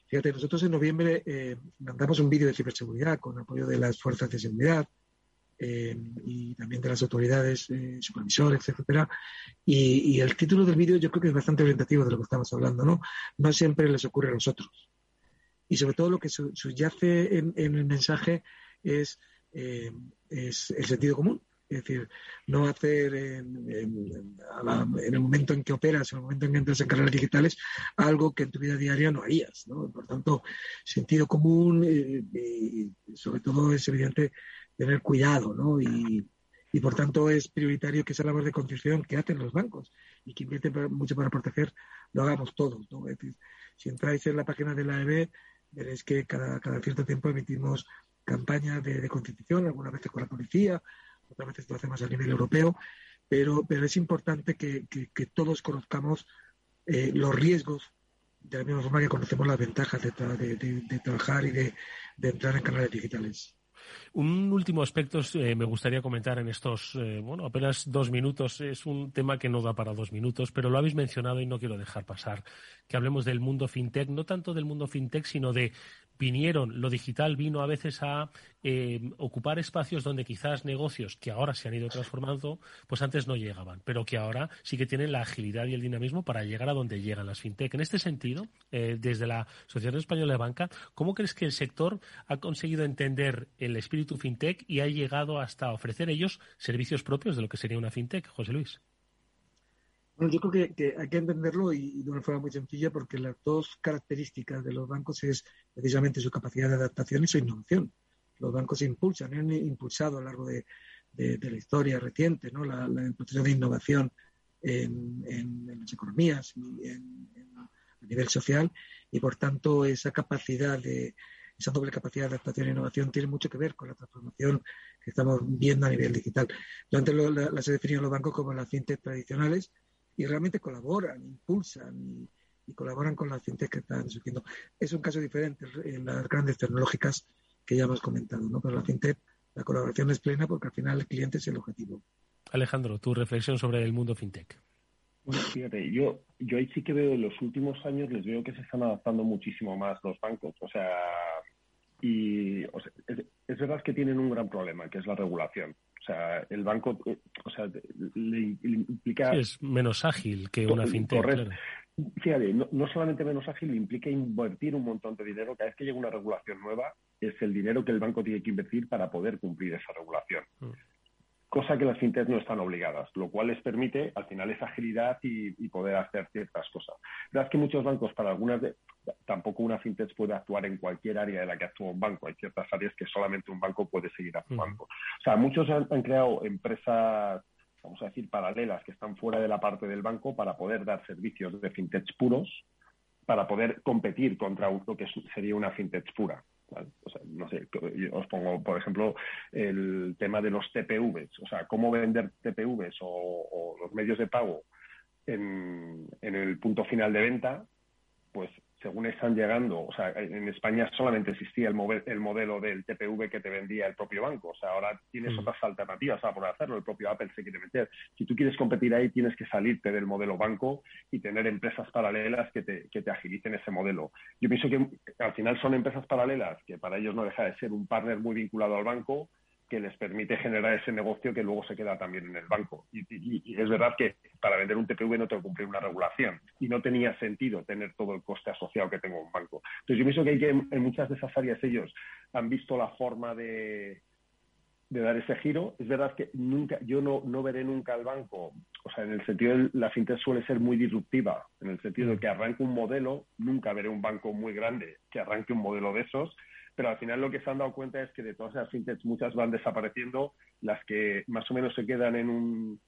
Fíjate, nosotros en noviembre eh, mandamos un vídeo de ciberseguridad con apoyo de las fuerzas de seguridad eh, y también de las autoridades eh, supervisores, etcétera. Y, el título del vídeo yo creo que es bastante orientativo de lo que estamos hablando, ¿no? No siempre les ocurre a nosotros. Y sobre todo lo que subyace en, en el mensaje es, es el sentido común. Es decir, no hacer en, el momento en que operas, en el momento en que entras en canales digitales, algo que en tu vida diaria no harías. ¿no? Por tanto, sentido común eh, y sobre todo es evidente tener cuidado, ¿no? Y, por tanto es prioritario que esa labor de constitución que hacen los bancos y que invierten mucho para proteger, lo hagamos todos, ¿no? Es decir, si entráis en la página de la EB, veréis que cada, cada cierto tiempo emitimos campañas de, de concienciación, algunas veces con la policía, otras veces lo hacemos a nivel europeo, pero, pero es importante que, todos conozcamos eh, los riesgos de la misma forma que conocemos las ventajas de, de, trabajar y de, entrar en canales digitales. Un último aspecto eh, me gustaría comentar en estos, eh, bueno, apenas dos minutos. Es un tema que no da para dos minutos, pero lo habéis mencionado y no quiero dejar pasar. Que hablemos del mundo fintech, no tanto del mundo fintech, sino de vinieron, lo digital vino a veces a eh, ocupar espacios donde quizás negocios que ahora se han ido transformando, pues antes no llegaban, pero que ahora sí que tienen la agilidad y el dinamismo para llegar a donde llegan las fintech. En este sentido, eh, desde la Asociación Española de Banca, ¿cómo crees que el sector ha conseguido entender el espíritu fintech y ha llegado hasta ofrecer ellos servicios propios de lo que sería una fintech, José Luis? Yo creo que, hay que entenderlo y, de una forma muy sencilla porque las dos características de los bancos es precisamente su capacidad de adaptación y su innovación. Los bancos se impulsan, han impulsado a lo largo de, la historia reciente ¿no? la, proceso de innovación en, las economías y a nivel social y por tanto esa capacidad de esa doble capacidad de adaptación e innovación tiene mucho que ver con la transformación que estamos viendo a nivel digital. Yo antes lo, la, las he definido los bancos como las fintech tradicionales, y realmente colaboran, impulsan y, colaboran con las fintech que están surgiendo. Es un caso diferente en las grandes tecnológicas que ya hemos comentado, ¿no? Pero la fintech, la colaboración es plena porque al final el cliente es el objetivo. Alejandro, tu reflexión sobre el mundo fintech. Bueno, fíjate, yo, yo ahí sí que veo en los últimos años, les veo que se están adaptando muchísimo más los bancos. O sea, y es, verdad que tienen un gran problema, que es la regulación. O sea, el banco, eh, o sea, le, implica... es menos ágil que una fintech. Claro. Fíjate, no, solamente menos ágil, implica invertir un montón de dinero. Cada vez que llega una regulación nueva, es el dinero que el banco tiene que invertir para poder cumplir esa regulación. Mm cosa que las fintechs no están obligadas, lo cual les permite al final esa agilidad y, poder hacer ciertas cosas. La verdad es que muchos bancos, para algunas de, tampoco una fintech puede actuar en cualquier área de la que actúa un banco. Hay ciertas áreas que solamente un banco puede seguir actuando. O sea, muchos han, creado empresas vamos a decir, paralelas que están fuera de la parte del banco para poder dar servicios de fintech puros, para poder competir contra lo que sería una fintech pura. O sea, no sé, os pongo, por ejemplo, el tema de los TPVs, o sea, cómo vender TPVs o, los medios de pago en, en el punto final de venta, pues según están llegando, o sea, en España solamente existía el, el modelo del TPV que te vendía el propio banco, o sea, ahora tienes mm. otras alternativas para poder hacerlo, el propio Apple se quiere meter. Si tú quieres competir ahí, tienes que salirte del modelo banco y tener empresas paralelas que te, que te agilicen ese modelo. Yo pienso que al final son empresas paralelas que para ellos no deja de ser un partner muy vinculado al banco, que les permite generar ese negocio que luego se queda también en el banco. Y, es verdad que para vender un TPV no tengo que cumplir una regulación y no tenía sentido tener todo el coste asociado que tengo un banco. Entonces yo pienso que, hay que en muchas de esas áreas ellos han visto la forma de, de dar ese giro. Es verdad que nunca, yo no, no veré nunca al banco, o sea, en el sentido de la fintech suele ser muy disruptiva, en el sentido de que arranque un modelo, nunca veré un banco muy grande que arranque un modelo de esos, pero al final lo que se han dado cuenta es que de todas esas fintechs muchas van desapareciendo, las que más o menos se quedan en un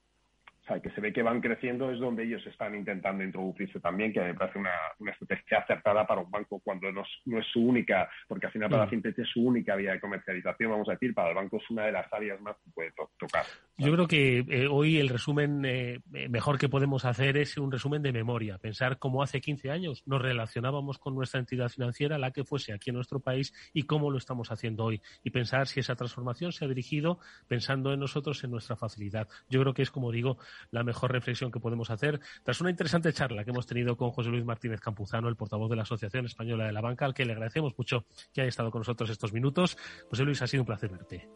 o sea, que se ve que van creciendo es donde ellos están intentando introducirse también, que me parece una, una estrategia acertada para un banco cuando no, no, es su única, porque al final para la mm. fintech es su única vía de comercialización, vamos a decir, para el banco es una de las áreas más que puede tocar. Yo creo que eh, hoy el resumen eh, mejor que podemos hacer es un resumen de memoria, pensar cómo hace 15 años nos relacionábamos con nuestra entidad financiera, la que fuese aquí en nuestro país, y cómo lo estamos haciendo hoy, y pensar si esa transformación se ha dirigido pensando en nosotros, en nuestra facilidad. Yo creo que es, como digo, la mejor reflexión que podemos hacer tras una interesante charla que hemos tenido con José Luis Martínez Campuzano, el portavoz de la Asociación Española de la Banca, al que le agradecemos mucho que haya estado con nosotros estos minutos. José Luis, ha sido un placer verte.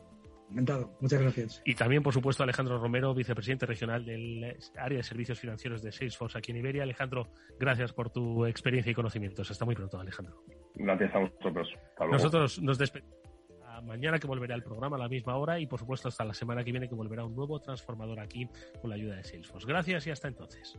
Encantado, muchas gracias. Y también, por supuesto, Alejandro Romero, vicepresidente regional del área de servicios financieros de Salesforce aquí en Iberia. Alejandro, gracias por tu experiencia y conocimientos. Hasta muy pronto, Alejandro. Gracias a vosotros. Nosotros nos despedimos mañana que volverá el programa a la misma hora y por supuesto hasta la semana que viene que volverá un nuevo transformador aquí con la ayuda de Salesforce. Gracias y hasta entonces.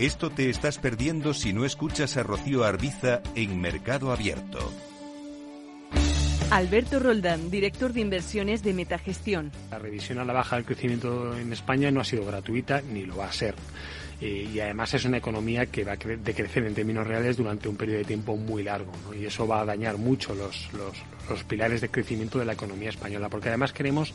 Esto te estás perdiendo si no escuchas a Rocío Arbiza en Mercado Abierto. Alberto Roldán, director de inversiones de Metagestión. La revisión a la baja del crecimiento en España no ha sido gratuita ni lo va a ser. Eh, y además es una economía que va a decrecer en términos reales durante un periodo de tiempo muy largo y eso va a dañar mucho los, los, los pilares de crecimiento de la economía española porque además queremos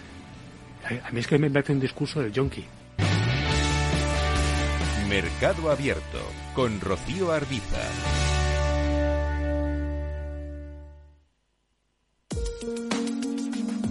A mí es que me parece un discurso del yonki. Mercado Abierto con Rocío Arbiza.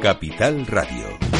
Capital Radio.